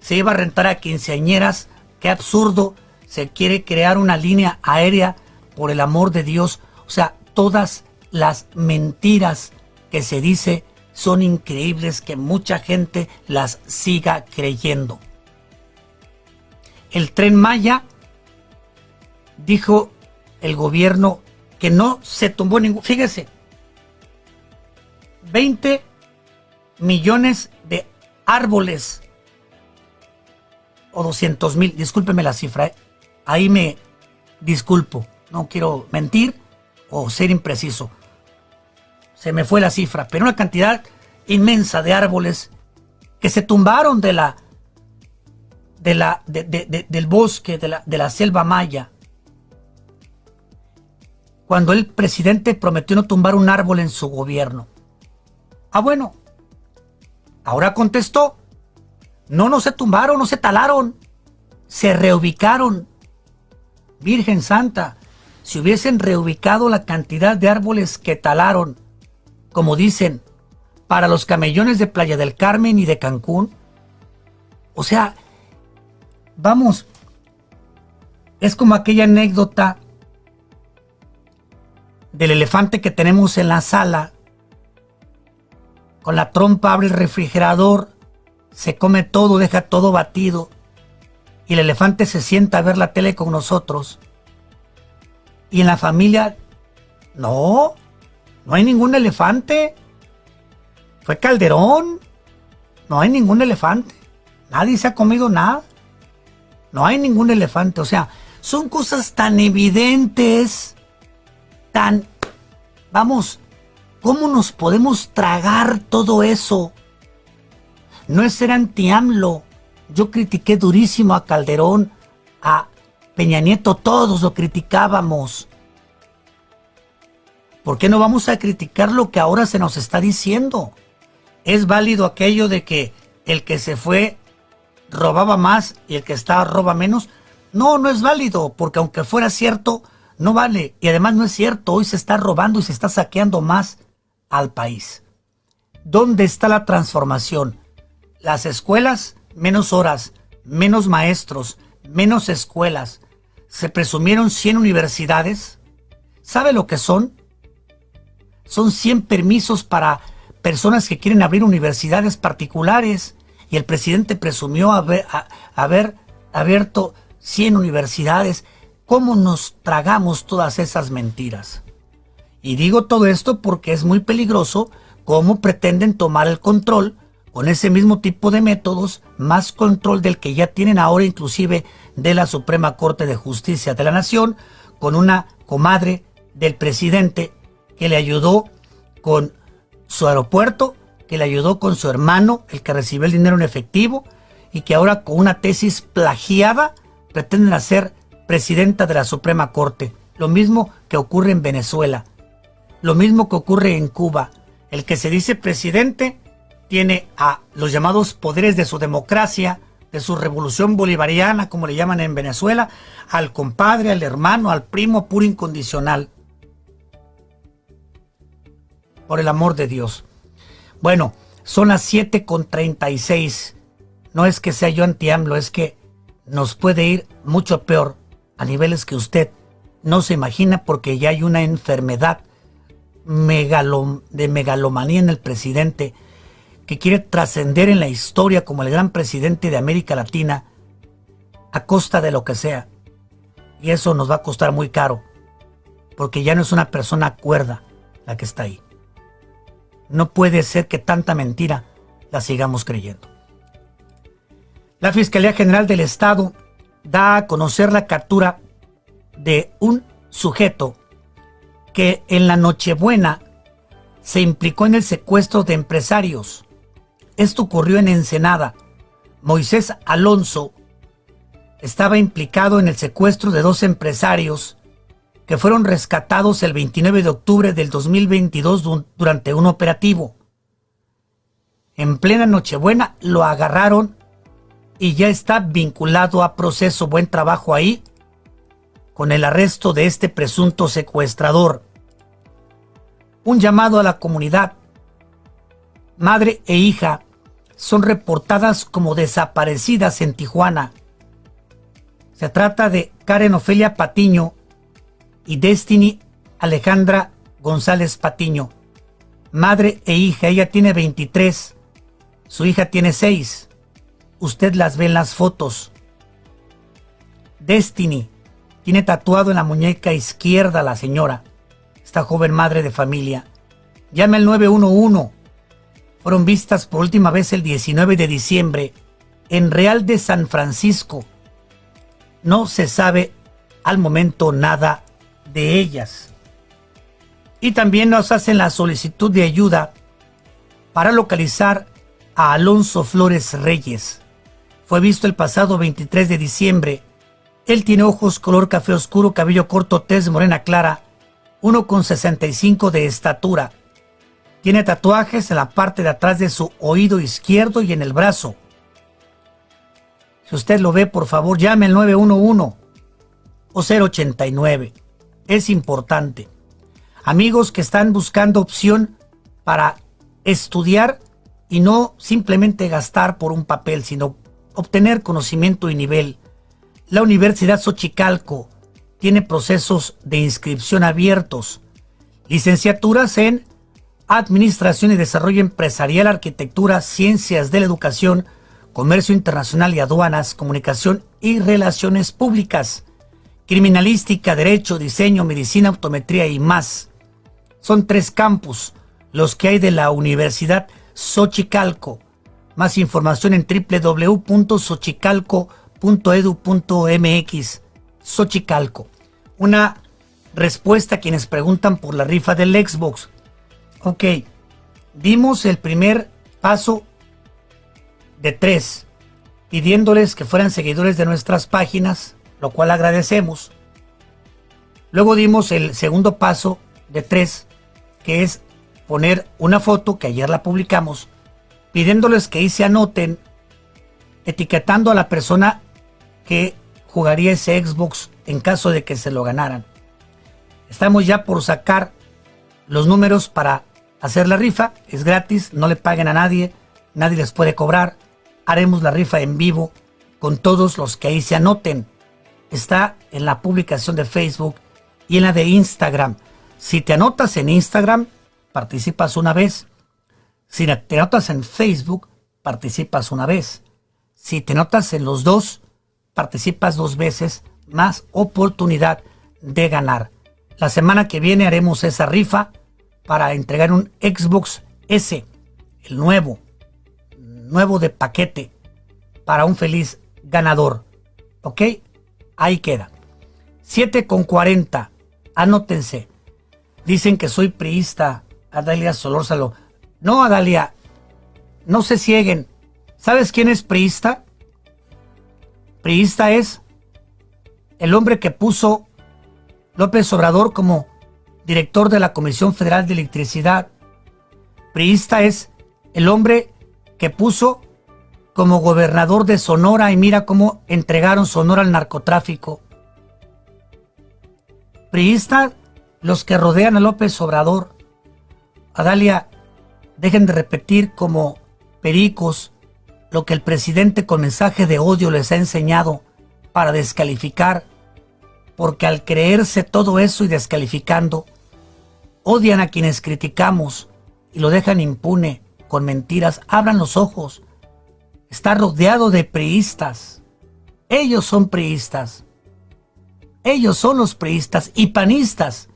se iba a rentar a quinceañeras, qué absurdo, se quiere crear una línea aérea por el amor de Dios, o sea, todas las mentiras que se dice son increíbles que mucha gente las siga creyendo. El tren Maya dijo el gobierno que no se tumbó ningún, fíjese, 20 millones de árboles o 200 mil, discúlpeme la cifra, ¿eh? ahí me disculpo, no quiero mentir o ser impreciso. Se me fue la cifra, pero una cantidad inmensa de árboles que se tumbaron de la, de la, del bosque, de la, de la selva maya. Cuando el presidente prometió no tumbar un árbol en su gobierno. Ah, bueno, Ahora contestó, no, no se tumbaron, no se talaron, se reubicaron. Virgen Santa, si hubiesen reubicado la cantidad de árboles que talaron, como dicen, para los camellones de Playa del Carmen y de Cancún, o sea, vamos, es como aquella anécdota del elefante que tenemos en la sala. Con la trompa abre el refrigerador, se come todo, deja todo batido, y el elefante se sienta a ver la tele con nosotros. Y en la familia, no, no hay ningún elefante. Fue Calderón, no hay ningún elefante. Nadie se ha comido nada. No hay ningún elefante. O sea, son cosas tan evidentes, tan, vamos, ¿Cómo nos podemos tragar todo eso? No es ser anti-AMLO. Yo critiqué durísimo a Calderón, a Peña Nieto, todos lo criticábamos. ¿Por qué no vamos a criticar lo que ahora se nos está diciendo? ¿Es válido aquello de que el que se fue robaba más y el que estaba roba menos? No, no es válido, porque aunque fuera cierto, no vale. Y además no es cierto, hoy se está robando y se está saqueando más al país. ¿Dónde está la transformación? Las escuelas, menos horas. menos maestros, menos escuelas, se presumieron 100 universidades. ¿Sabe lo que son? Son 100 permisos para personas que quieren abrir universidades particulares y el presidente presumió haber, abierto 100 universidades. ¿Cómo nos tragamos todas esas mentiras? Y digo todo esto porque es muy peligroso cómo pretenden tomar el control con ese mismo tipo de métodos, más control del que ya tienen ahora inclusive de la Suprema Corte de Justicia de la Nación, con una comadre del presidente que le ayudó con su aeropuerto, que le ayudó con su hermano, el que recibió el dinero en efectivo, y que ahora con una tesis plagiada pretenden hacer presidenta de la Suprema Corte. Lo mismo que ocurre en Venezuela, lo mismo que ocurre en Cuba. El que se dice presidente tiene a los llamados poderes de su democracia, de su revolución bolivariana, como le llaman en Venezuela, al compadre, al hermano, al primo puro incondicional. Por el amor de Dios. Bueno, son las 7 con 36. No es que sea yo anti-AMLO, es que nos puede ir mucho peor a niveles que usted no se imagina porque ya hay una enfermedad de megalomanía en el presidente que quiere trascender en la historia como el gran presidente de América Latina a costa de lo que sea. Y eso nos va a costar muy caro, porque ya no es una persona cuerda la que está ahí. No puede ser que tanta mentira la sigamos creyendo. La Fiscalía General del Estado da a conocer la captura de un sujeto que en la Nochebuena se implicó en el secuestro de empresarios esto ocurrió en Ensenada. Moisés Alonso estaba implicado en el secuestro de dos empresarios que fueron rescatados el 29 de octubre del 2022 durante un operativo. En plena Nochebuena lo agarraron y ya está vinculado a proceso. Buen trabajo ahí con el arresto de este presunto secuestrador. Un llamado a la comunidad. Madre e hija son reportadas como desaparecidas en Tijuana. Se trata de Karen Ofelia Patiño y Destiny Alejandra González Patiño. Madre e hija, ella tiene 23, su hija tiene 6. Usted las ve en las fotos. Destiny tiene tatuado en la muñeca izquierda la señora, esta joven madre de familia. Llame al 911 fueron vistas por última vez el 19 de diciembre en Real de San Francisco. No se sabe al momento nada de ellas. Y también nos hacen la solicitud de ayuda para localizar a Alonso Flores Reyes. Fue visto el pasado 23 de diciembre. Él tiene ojos color café oscuro, cabello corto, tez morena clara, 1,65 de estatura tiene tatuajes en la parte de atrás de su oído izquierdo y en el brazo. Si usted lo ve, por favor, llame al 911 o 089. Es importante. Amigos que están buscando opción para estudiar y no simplemente gastar por un papel, sino obtener conocimiento y nivel. La Universidad Xochicalco tiene procesos de inscripción abiertos. Licenciaturas en Administración y Desarrollo Empresarial, Arquitectura, Ciencias de la Educación, Comercio Internacional y Aduanas, Comunicación y Relaciones Públicas, Criminalística, Derecho, Diseño, Medicina, Optometría y más. Son tres campus los que hay de la Universidad Xochicalco. Más información en www.xochicalco.edu.mx. Xochicalco. Una respuesta a quienes preguntan por la rifa del Xbox. Ok, dimos el primer paso de tres, pidiéndoles que fueran seguidores de nuestras páginas, lo cual agradecemos. Luego dimos el segundo paso de tres, que es poner una foto, que ayer la publicamos, pidiéndoles que ahí se anoten, etiquetando a la persona que jugaría ese Xbox en caso de que se lo ganaran. Estamos ya por sacar los números para hacer la rifa, es gratis, no le paguen a nadie, nadie les puede cobrar. Haremos la rifa en vivo con todos los que ahí se anoten. Está en la publicación de Facebook y en la de Instagram. Si te anotas en Instagram, participas una vez. Si te anotas en Facebook, participas una vez. Si te anotas en los dos, participas dos veces, más oportunidad de ganar. La semana que viene haremos esa rifa para entregar un Xbox S, el nuevo, nuevo de paquete, para un feliz ganador. ¿Ok? Ahí queda. 7 con 40. Anótense. Dicen que soy priista, Adalia Solórzalo. No, Adalia, no se cieguen. ¿Sabes quién es priista? Priista es el hombre que puso López Obrador como director de la Comisión Federal de Electricidad. Priista es el hombre que puso como gobernador de Sonora y mira cómo entregaron Sonora al narcotráfico. Priista los que rodean a López Obrador. Adalia, dejen de repetir como pericos lo que el presidente con mensaje de odio les ha enseñado para descalificar, porque al creerse todo eso y descalificando, odian a quienes criticamos y lo dejan impune con mentiras. Abran los ojos. Está rodeado de priistas. Ellos son priistas. Ellos son los priistas y panistas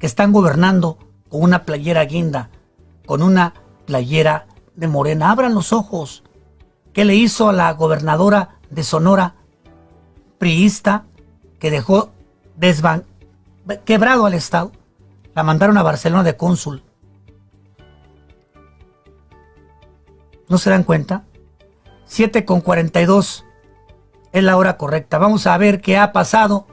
que están gobernando con una playera guinda, con una playera de morena. Abran los ojos. ¿Qué le hizo a la gobernadora de Sonora, priista, que dejó desvan quebrado al Estado? La mandaron a Barcelona de cónsul. ¿No se dan cuenta? 7 con 42 es la hora correcta. Vamos a ver qué ha pasado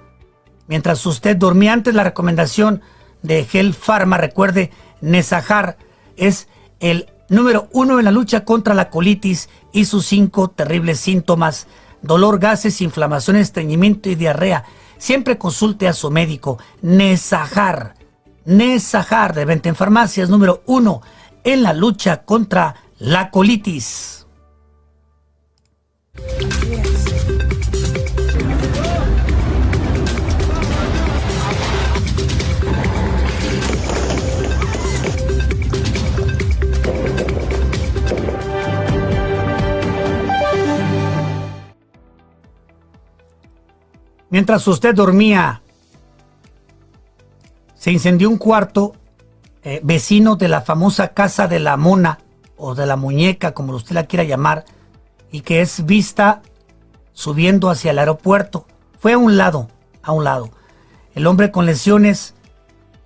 mientras usted dormía. Antes la recomendación de Gel Pharma. Recuerde, Nesajar es el número uno en la lucha contra la colitis y sus cinco terribles síntomas. Dolor, gases, inflamación, estreñimiento y diarrea. Siempre consulte a su médico. Nesajar. Nesajar de venta en farmacias número uno en la lucha contra la colitis. Mientras usted dormía, se incendió un cuarto eh, vecino de la famosa casa de la mona o de la muñeca, como usted la quiera llamar, y que es vista subiendo hacia el aeropuerto. Fue a un lado, a un lado. El hombre con lesiones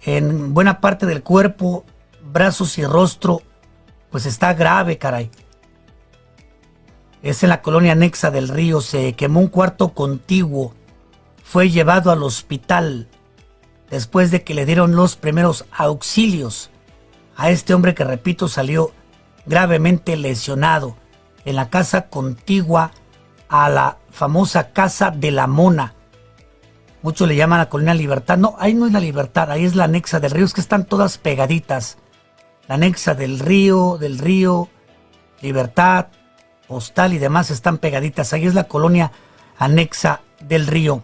en buena parte del cuerpo, brazos y rostro, pues está grave, caray. Es en la colonia anexa del río, se quemó un cuarto contiguo fue llevado al hospital después de que le dieron los primeros auxilios a este hombre que, repito, salió gravemente lesionado en la casa contigua a la famosa Casa de la Mona. Muchos le llaman a Colonia Libertad. No, ahí no es la Libertad, ahí es la anexa del río, es que están todas pegaditas. La anexa del río, del río, Libertad, Postal y demás están pegaditas. Ahí es la colonia anexa del río.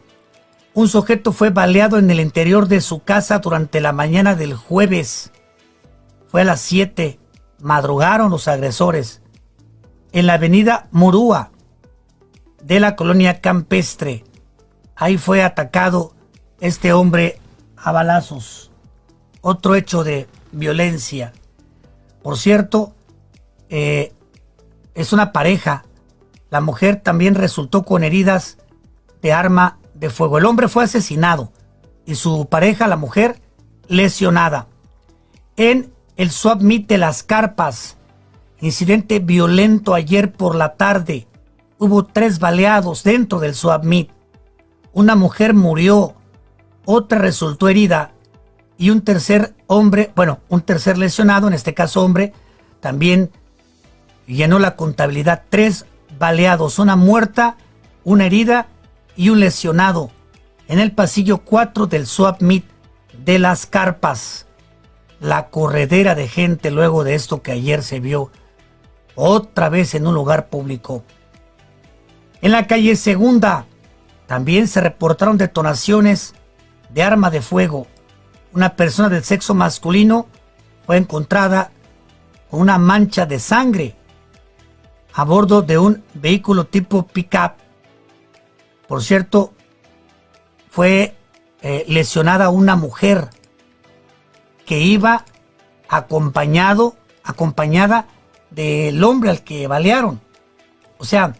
Un sujeto fue baleado en el interior de su casa durante la mañana del jueves. Fue a las 7. Madrugaron los agresores. En la avenida Murúa de la colonia campestre. Ahí fue atacado este hombre a balazos. Otro hecho de violencia. Por cierto, eh, es una pareja. La mujer también resultó con heridas de arma de fuego. El hombre fue asesinado y su pareja, la mujer, lesionada. En el swap meet de las carpas, incidente violento ayer por la tarde. Hubo tres baleados dentro del swap. Una mujer murió, otra resultó herida y un tercer hombre, bueno, un tercer lesionado, en este caso hombre, también llenó la contabilidad. Tres baleados, una muerta, una herida y un lesionado en el pasillo 4 del Swap de las Carpas. La corredera de gente luego de esto que ayer se vio otra vez en un lugar público. En la calle Segunda también se reportaron detonaciones de arma de fuego. Una persona del sexo masculino fue encontrada con una mancha de sangre a bordo de un vehículo tipo pickup. Por cierto, fue eh, lesionada una mujer que iba acompañado, acompañada del hombre al que balearon. O sea,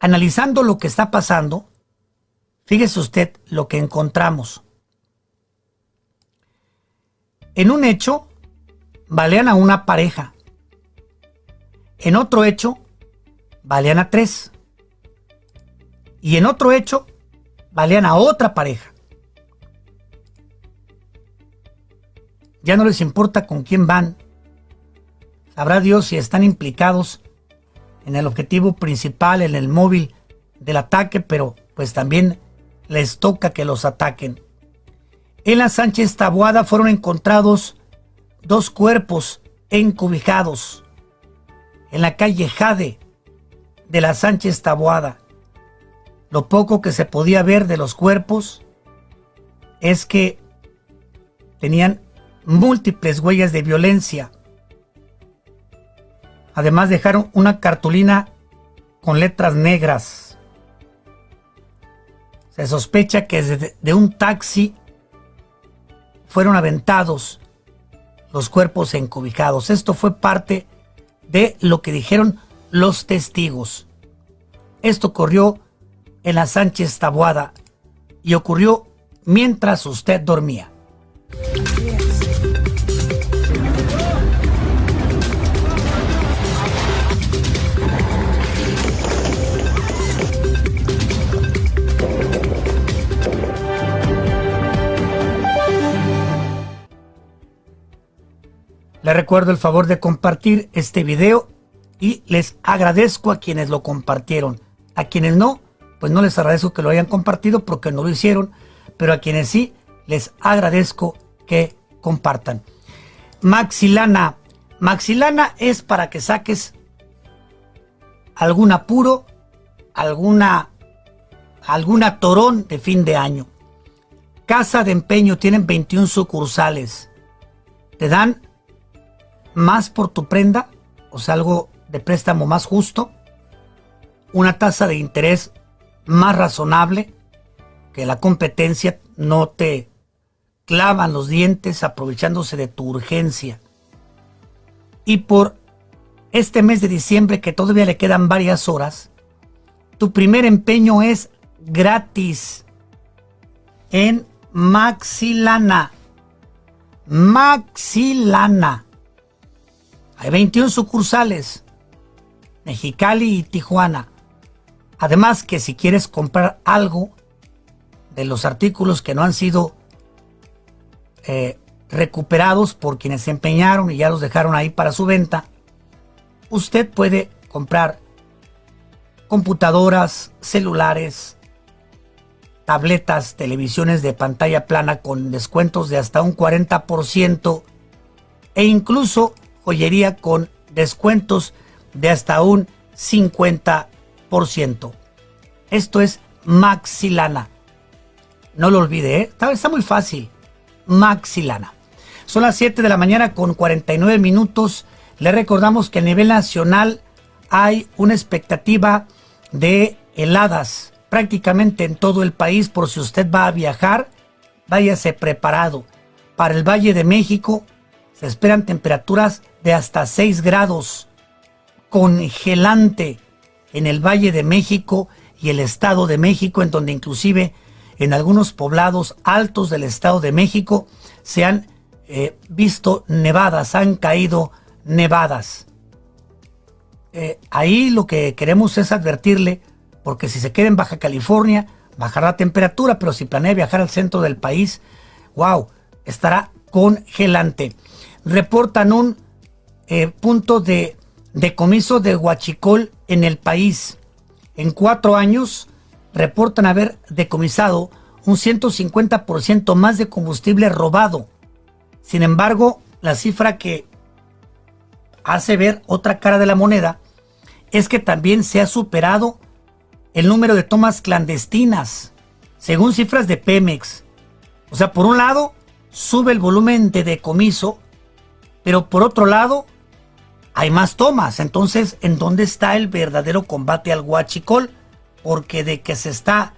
analizando lo que está pasando, fíjese usted lo que encontramos. En un hecho, balean a una pareja. En otro hecho, balean a tres. Y en otro hecho, balean a otra pareja. Ya no les importa con quién van. Sabrá Dios si están implicados en el objetivo principal, en el móvil del ataque, pero pues también les toca que los ataquen. En la Sánchez Tabuada fueron encontrados dos cuerpos encubijados en la calle Jade de la Sánchez Taboada. Lo poco que se podía ver de los cuerpos es que tenían múltiples huellas de violencia. Además dejaron una cartulina con letras negras. Se sospecha que desde de un taxi fueron aventados los cuerpos encobijados. Esto fue parte de lo que dijeron los testigos. Esto ocurrió en la Sánchez Taboada y ocurrió mientras usted dormía. Les recuerdo el favor de compartir este video y les agradezco a quienes lo compartieron. A quienes no, pues no les agradezco que lo hayan compartido porque no lo hicieron, pero a quienes sí, les agradezco que compartan. Maxilana. Maxilana es para que saques algún apuro, alguna, alguna torón de fin de año. Casa de empeño tienen 21 sucursales. Te dan más por tu prenda, o sea, algo de préstamo más justo, una tasa de interés más razonable, que la competencia no te clavan los dientes aprovechándose de tu urgencia. Y por este mes de diciembre, que todavía le quedan varias horas, tu primer empeño es gratis en Maxilana. Maxilana. Hay 21 sucursales, Mexicali y Tijuana. Además que si quieres comprar algo de los artículos que no han sido eh, recuperados por quienes se empeñaron y ya los dejaron ahí para su venta, usted puede comprar computadoras, celulares, tabletas, televisiones de pantalla plana con descuentos de hasta un 40% e incluso joyería con descuentos de hasta un 50%. Esto es Maxilana. No lo olvide, ¿eh? está, muy fácil. Maxilana. Son las 7 de la mañana con 49 minutos. Le recordamos que a nivel nacional hay una expectativa de heladas prácticamente en todo el país por si usted va a viajar. Váyase preparado. Para el Valle de México esperan temperaturas de hasta 6 grados, congelante en el Valle de México y el Estado de México, en donde inclusive en algunos poblados altos del Estado de México se han eh, visto nevadas, han caído nevadas. Eh, ahí lo que queremos es advertirle, porque si se queda en Baja California, bajará la temperatura, pero si planea viajar al centro del país, wow, estará congelante. Reportan un eh, punto de decomiso de huachicol en el país. En cuatro años reportan haber decomisado un 150% más de combustible robado. Sin embargo, la cifra que hace ver otra cara de la moneda es que también se ha superado el número de tomas clandestinas, según cifras de Pemex. O sea, por un lado, sube el volumen de decomiso, pero por otro lado, hay más tomas. Entonces, ¿en dónde está el verdadero combate al huachicol? Porque de que se está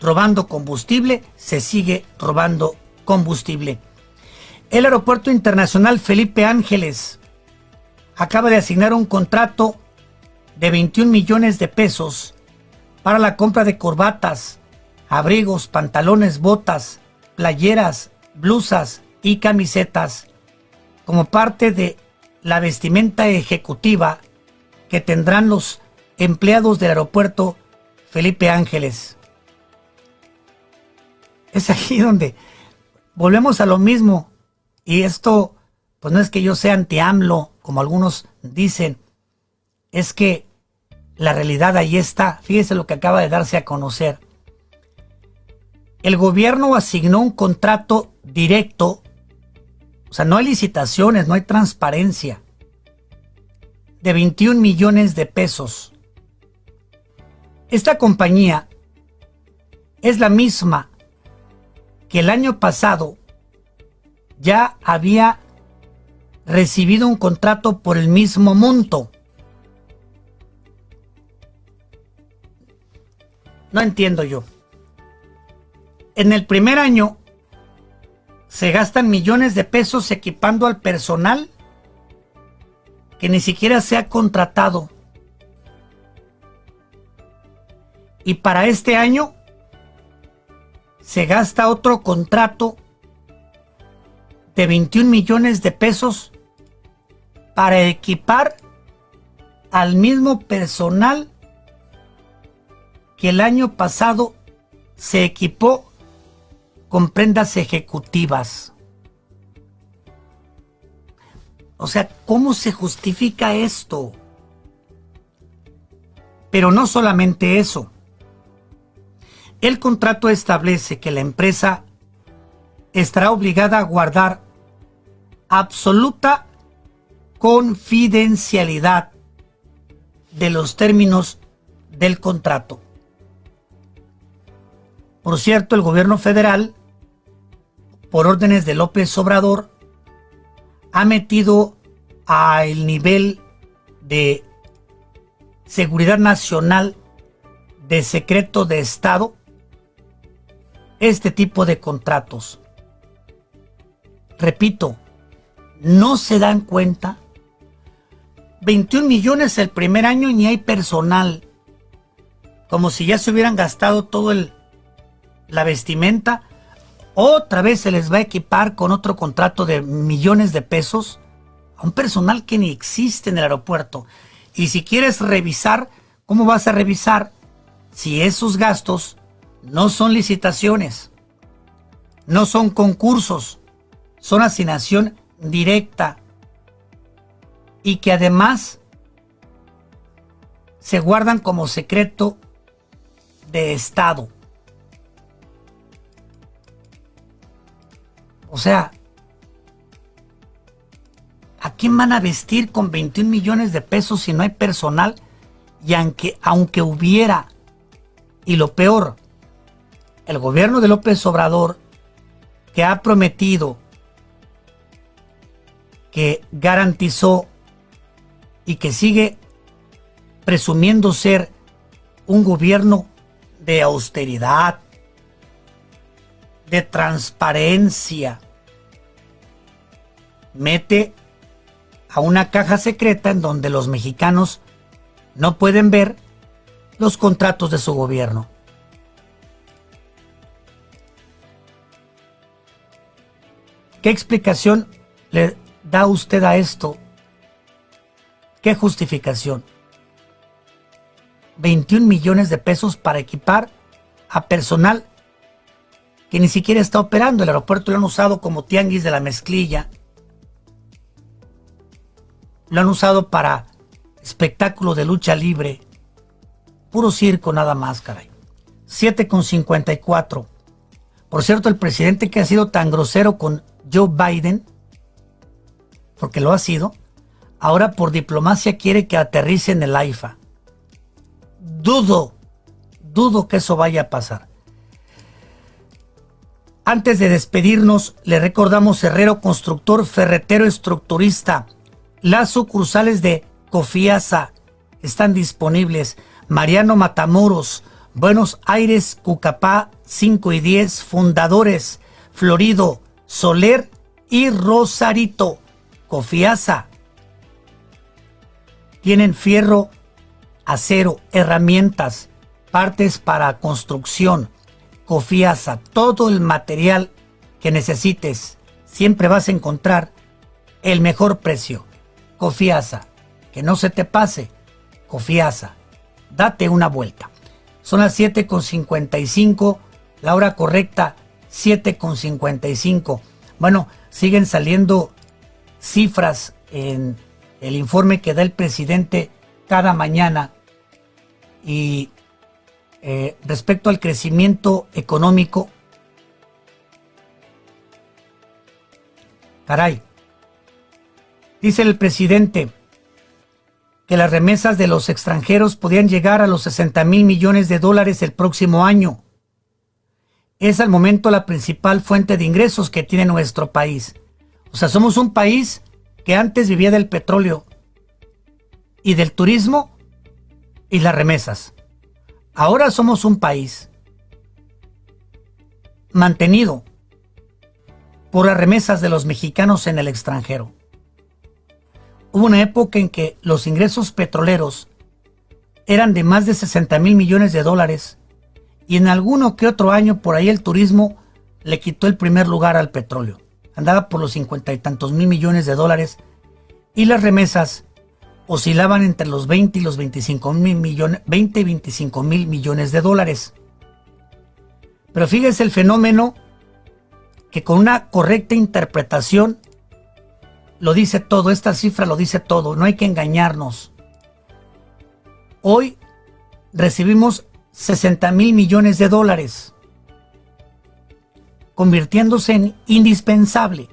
robando combustible, se sigue robando combustible. El Aeropuerto Internacional Felipe Ángeles acaba de asignar un contrato de 21 millones de pesos para la compra de corbatas, abrigos, pantalones, botas, playeras, blusas y camisetas como parte de la vestimenta ejecutiva que tendrán los empleados del aeropuerto Felipe Ángeles. Es aquí donde volvemos a lo mismo. Y esto, pues no es que yo sea anti-AMLO, como algunos dicen, es que la realidad ahí está. Fíjese lo que acaba de darse a conocer. El gobierno asignó un contrato directo, o sea, no hay licitaciones, no hay transparencia, de 21 millones de pesos. Esta compañía es la misma que el año pasado ya había recibido un contrato por el mismo monto. No entiendo yo. En el primer año se gastan millones de pesos equipando al personal que ni siquiera se ha contratado. Y para este año se gasta otro contrato de 21 millones de pesos para equipar al mismo personal que el año pasado se equipó con prendas ejecutivas. O sea, ¿cómo se justifica esto? Pero no solamente eso. El contrato establece que la empresa estará obligada a guardar absoluta confidencialidad de los términos del contrato. Por cierto, el gobierno federal, por órdenes de López Obrador, ha metido al nivel de seguridad nacional de secreto de Estado este tipo de contratos. Repito, no se dan cuenta. 21 millones el primer año y ni hay personal. Como si ya se hubieran gastado todo el la vestimenta. Otra vez se les va a equipar con otro contrato de millones de pesos a un personal que ni existe en el aeropuerto. Y si quieres revisar, ¿cómo vas a revisar si esos gastos no son licitaciones, no son concursos, son asignación directa y que además se guardan como secreto de Estado. O sea, ¿a quién van a vestir con 21 millones de pesos si no hay personal? Y aunque, aunque hubiera, y lo peor, el gobierno de López Obrador, que ha prometido, que garantizó y que sigue presumiendo ser un gobierno de austeridad, de transparencia, mete a una caja secreta en donde los mexicanos no pueden ver los contratos de su gobierno. ¿Qué explicación le da usted a esto? ¿Qué justificación? 21 millones de pesos para equipar a personal que ni siquiera está operando. El aeropuerto lo han usado como tianguis de la mezclilla. Lo han usado para espectáculo de lucha libre. Puro circo nada más, caray. 7 con 54. Por cierto, el presidente que ha sido tan grosero con Joe Biden, porque lo ha sido, ahora por diplomacia quiere que aterrice en el AIFA. Dudo dudo que eso vaya a pasar. Antes de despedirnos, le recordamos Herrero Constructor Ferretero Estructurista. Las sucursales de Cofiasa están disponibles. Mariano Matamoros, Buenos Aires, Cucapá, 5 y 10, Fundadores, Florido, Soler y Rosarito. Cofiasa. Tienen fierro, acero, herramientas, partes para construcción Cofiasa, todo el material que necesites, siempre vas a encontrar el mejor precio. Cofiasa, que no se te pase. Cofiasa, date una vuelta. Son las 7.55, la hora correcta 7.55. Bueno, siguen saliendo cifras en el informe que da el presidente cada mañana y eh, respecto al crecimiento económico, caray, dice el presidente que las remesas de los extranjeros podían llegar a los 60 mil millones de dólares el próximo año. Es al momento la principal fuente de ingresos que tiene nuestro país. O sea, somos un país que antes vivía del petróleo y del turismo y las remesas. Ahora somos un país mantenido por las remesas de los mexicanos en el extranjero. Hubo una época en que los ingresos petroleros eran de más de 60 mil millones de dólares y en alguno que otro año por ahí el turismo le quitó el primer lugar al petróleo. Andaba por los cincuenta y tantos mil millones de dólares y las remesas oscilaban entre los 20 y los 25 mil millones, 20 y 25 mil millones de dólares. Pero fíjese el fenómeno que con una correcta interpretación lo dice todo, esta cifra lo dice todo, no hay que engañarnos. Hoy recibimos 60 mil millones de dólares, convirtiéndose en indispensable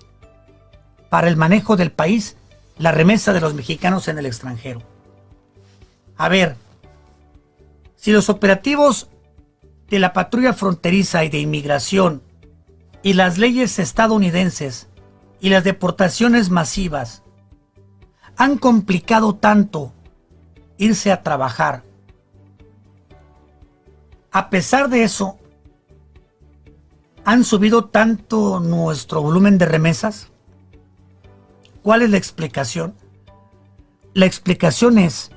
para el manejo del país la remesa de los mexicanos en el extranjero. A ver, si los operativos de la patrulla fronteriza y de inmigración y las leyes estadounidenses y las deportaciones masivas han complicado tanto irse a trabajar, a pesar de eso, han subido tanto nuestro volumen de remesas? ¿Cuál es la explicación? La explicación es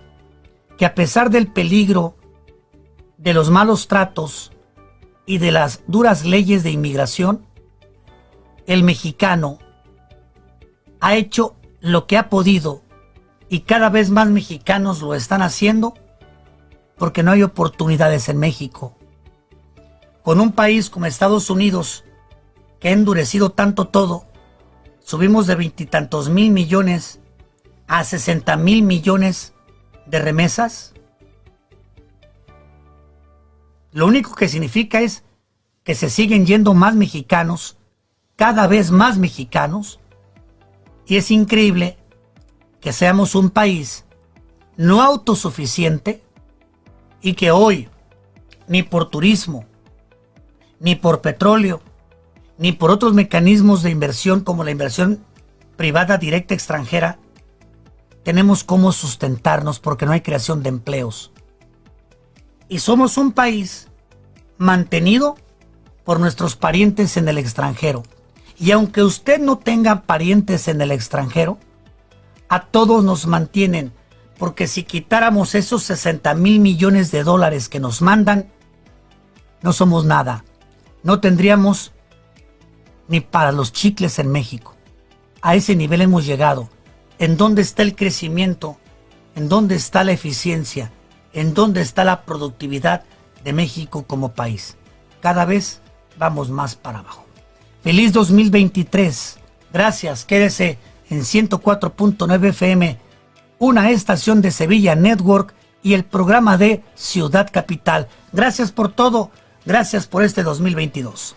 que a pesar del peligro, de los malos tratos y de las duras leyes de inmigración, el mexicano ha hecho lo que ha podido y cada vez más mexicanos lo están haciendo porque no hay oportunidades en México. Con un país como Estados Unidos, que ha endurecido tanto todo, subimos de veintitantos mil millones a sesenta mil millones de remesas? Lo único que significa es que se siguen yendo más mexicanos, cada vez más mexicanos, y es increíble que seamos un país no autosuficiente y que hoy, ni por turismo, ni por petróleo, ni por otros mecanismos de inversión como la inversión privada directa extranjera, tenemos cómo sustentarnos porque no hay creación de empleos. Y somos un país mantenido por nuestros parientes en el extranjero. Y aunque usted no tenga parientes en el extranjero, a todos nos mantienen, porque si quitáramos esos 60 mil millones de dólares que nos mandan, no somos nada. No tendríamos ni para los chicles en México. A ese nivel hemos llegado. ¿En dónde está el crecimiento? ¿En dónde está la eficiencia? ¿En dónde está la productividad de México como país? Cada vez vamos más para abajo. Feliz 2023. Gracias. Quédese en 104.9 FM, una estación de Sevilla Network y el programa de Ciudad Capital. Gracias por todo. Gracias por este 2022.